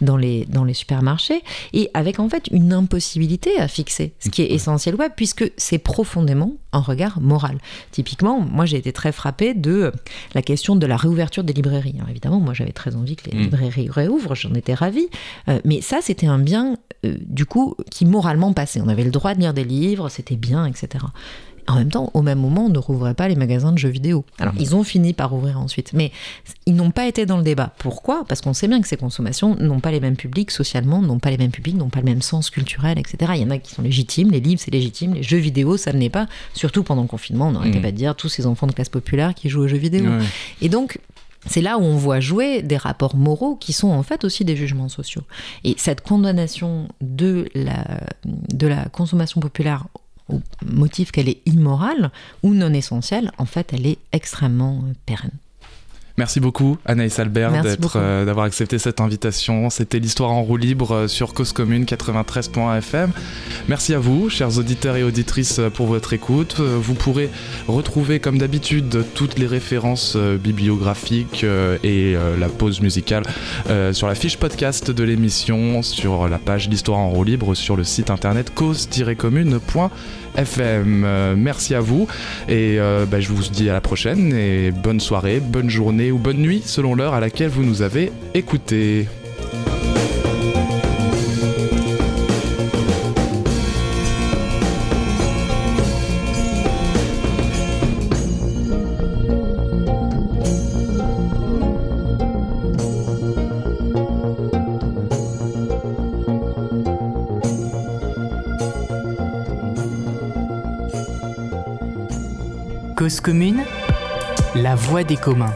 dans les, dans les supermarchés, et avec en fait une impossibilité à fixer ce qui est essentiel web, puisque c'est profondément un regard moral. Typiquement, moi j'ai été très frappée de la question de la réouverture des librairies. évidemment, moi j'avais très envie que les mm. librairies réouvrent, j'en étais ravie, euh, mais ça c'était un bien euh, du coup qui moralement passait. On avait le droit de lire des livres, c'était bien, etc. En même temps, au même moment, on ne rouvrait pas les magasins de jeux vidéo. Alors, mmh. ils ont fini par ouvrir ensuite, mais ils n'ont pas été dans le débat. Pourquoi? Parce qu'on sait bien que ces consommations n'ont pas les mêmes publics socialement, n'ont pas les mêmes publics, n'ont pas le même sens culturel, etc. Il y en a qui sont légitimes, les livres c'est légitime, les jeux vidéo ça ne l'est pas. Surtout pendant le confinement, on n'arrêtait mmh. pas de dire tous ces enfants de classe populaire qui jouent aux jeux vidéo. Et donc, c'est là où on voit jouer des rapports moraux qui sont en fait aussi des jugements sociaux. Et cette condamnation de la, de la consommation populaire au motif qu'elle est immorale ou non essentielle, en fait, elle est extrêmement euh, pérenne. Merci beaucoup Anaïs Albert d'être, euh, d'avoir accepté cette invitation. C'était l'histoire en roue libre euh, sur Cause Commune 93.fm. Merci à vous, chers auditeurs et auditrices, pour votre écoute. Vous pourrez retrouver, comme d'habitude, toutes les références bibliographiques et la pause musicale sur la fiche podcast de l'émission, sur la page L'histoire en roue libre, sur le site internet cause-commune.fm. Euh, merci à vous et euh, bah, je vous dis à la prochaine et bonne soirée, bonne journée ou bonne nuit selon l'heure à laquelle vous nous avez écoutés. Commune, la voix des communs.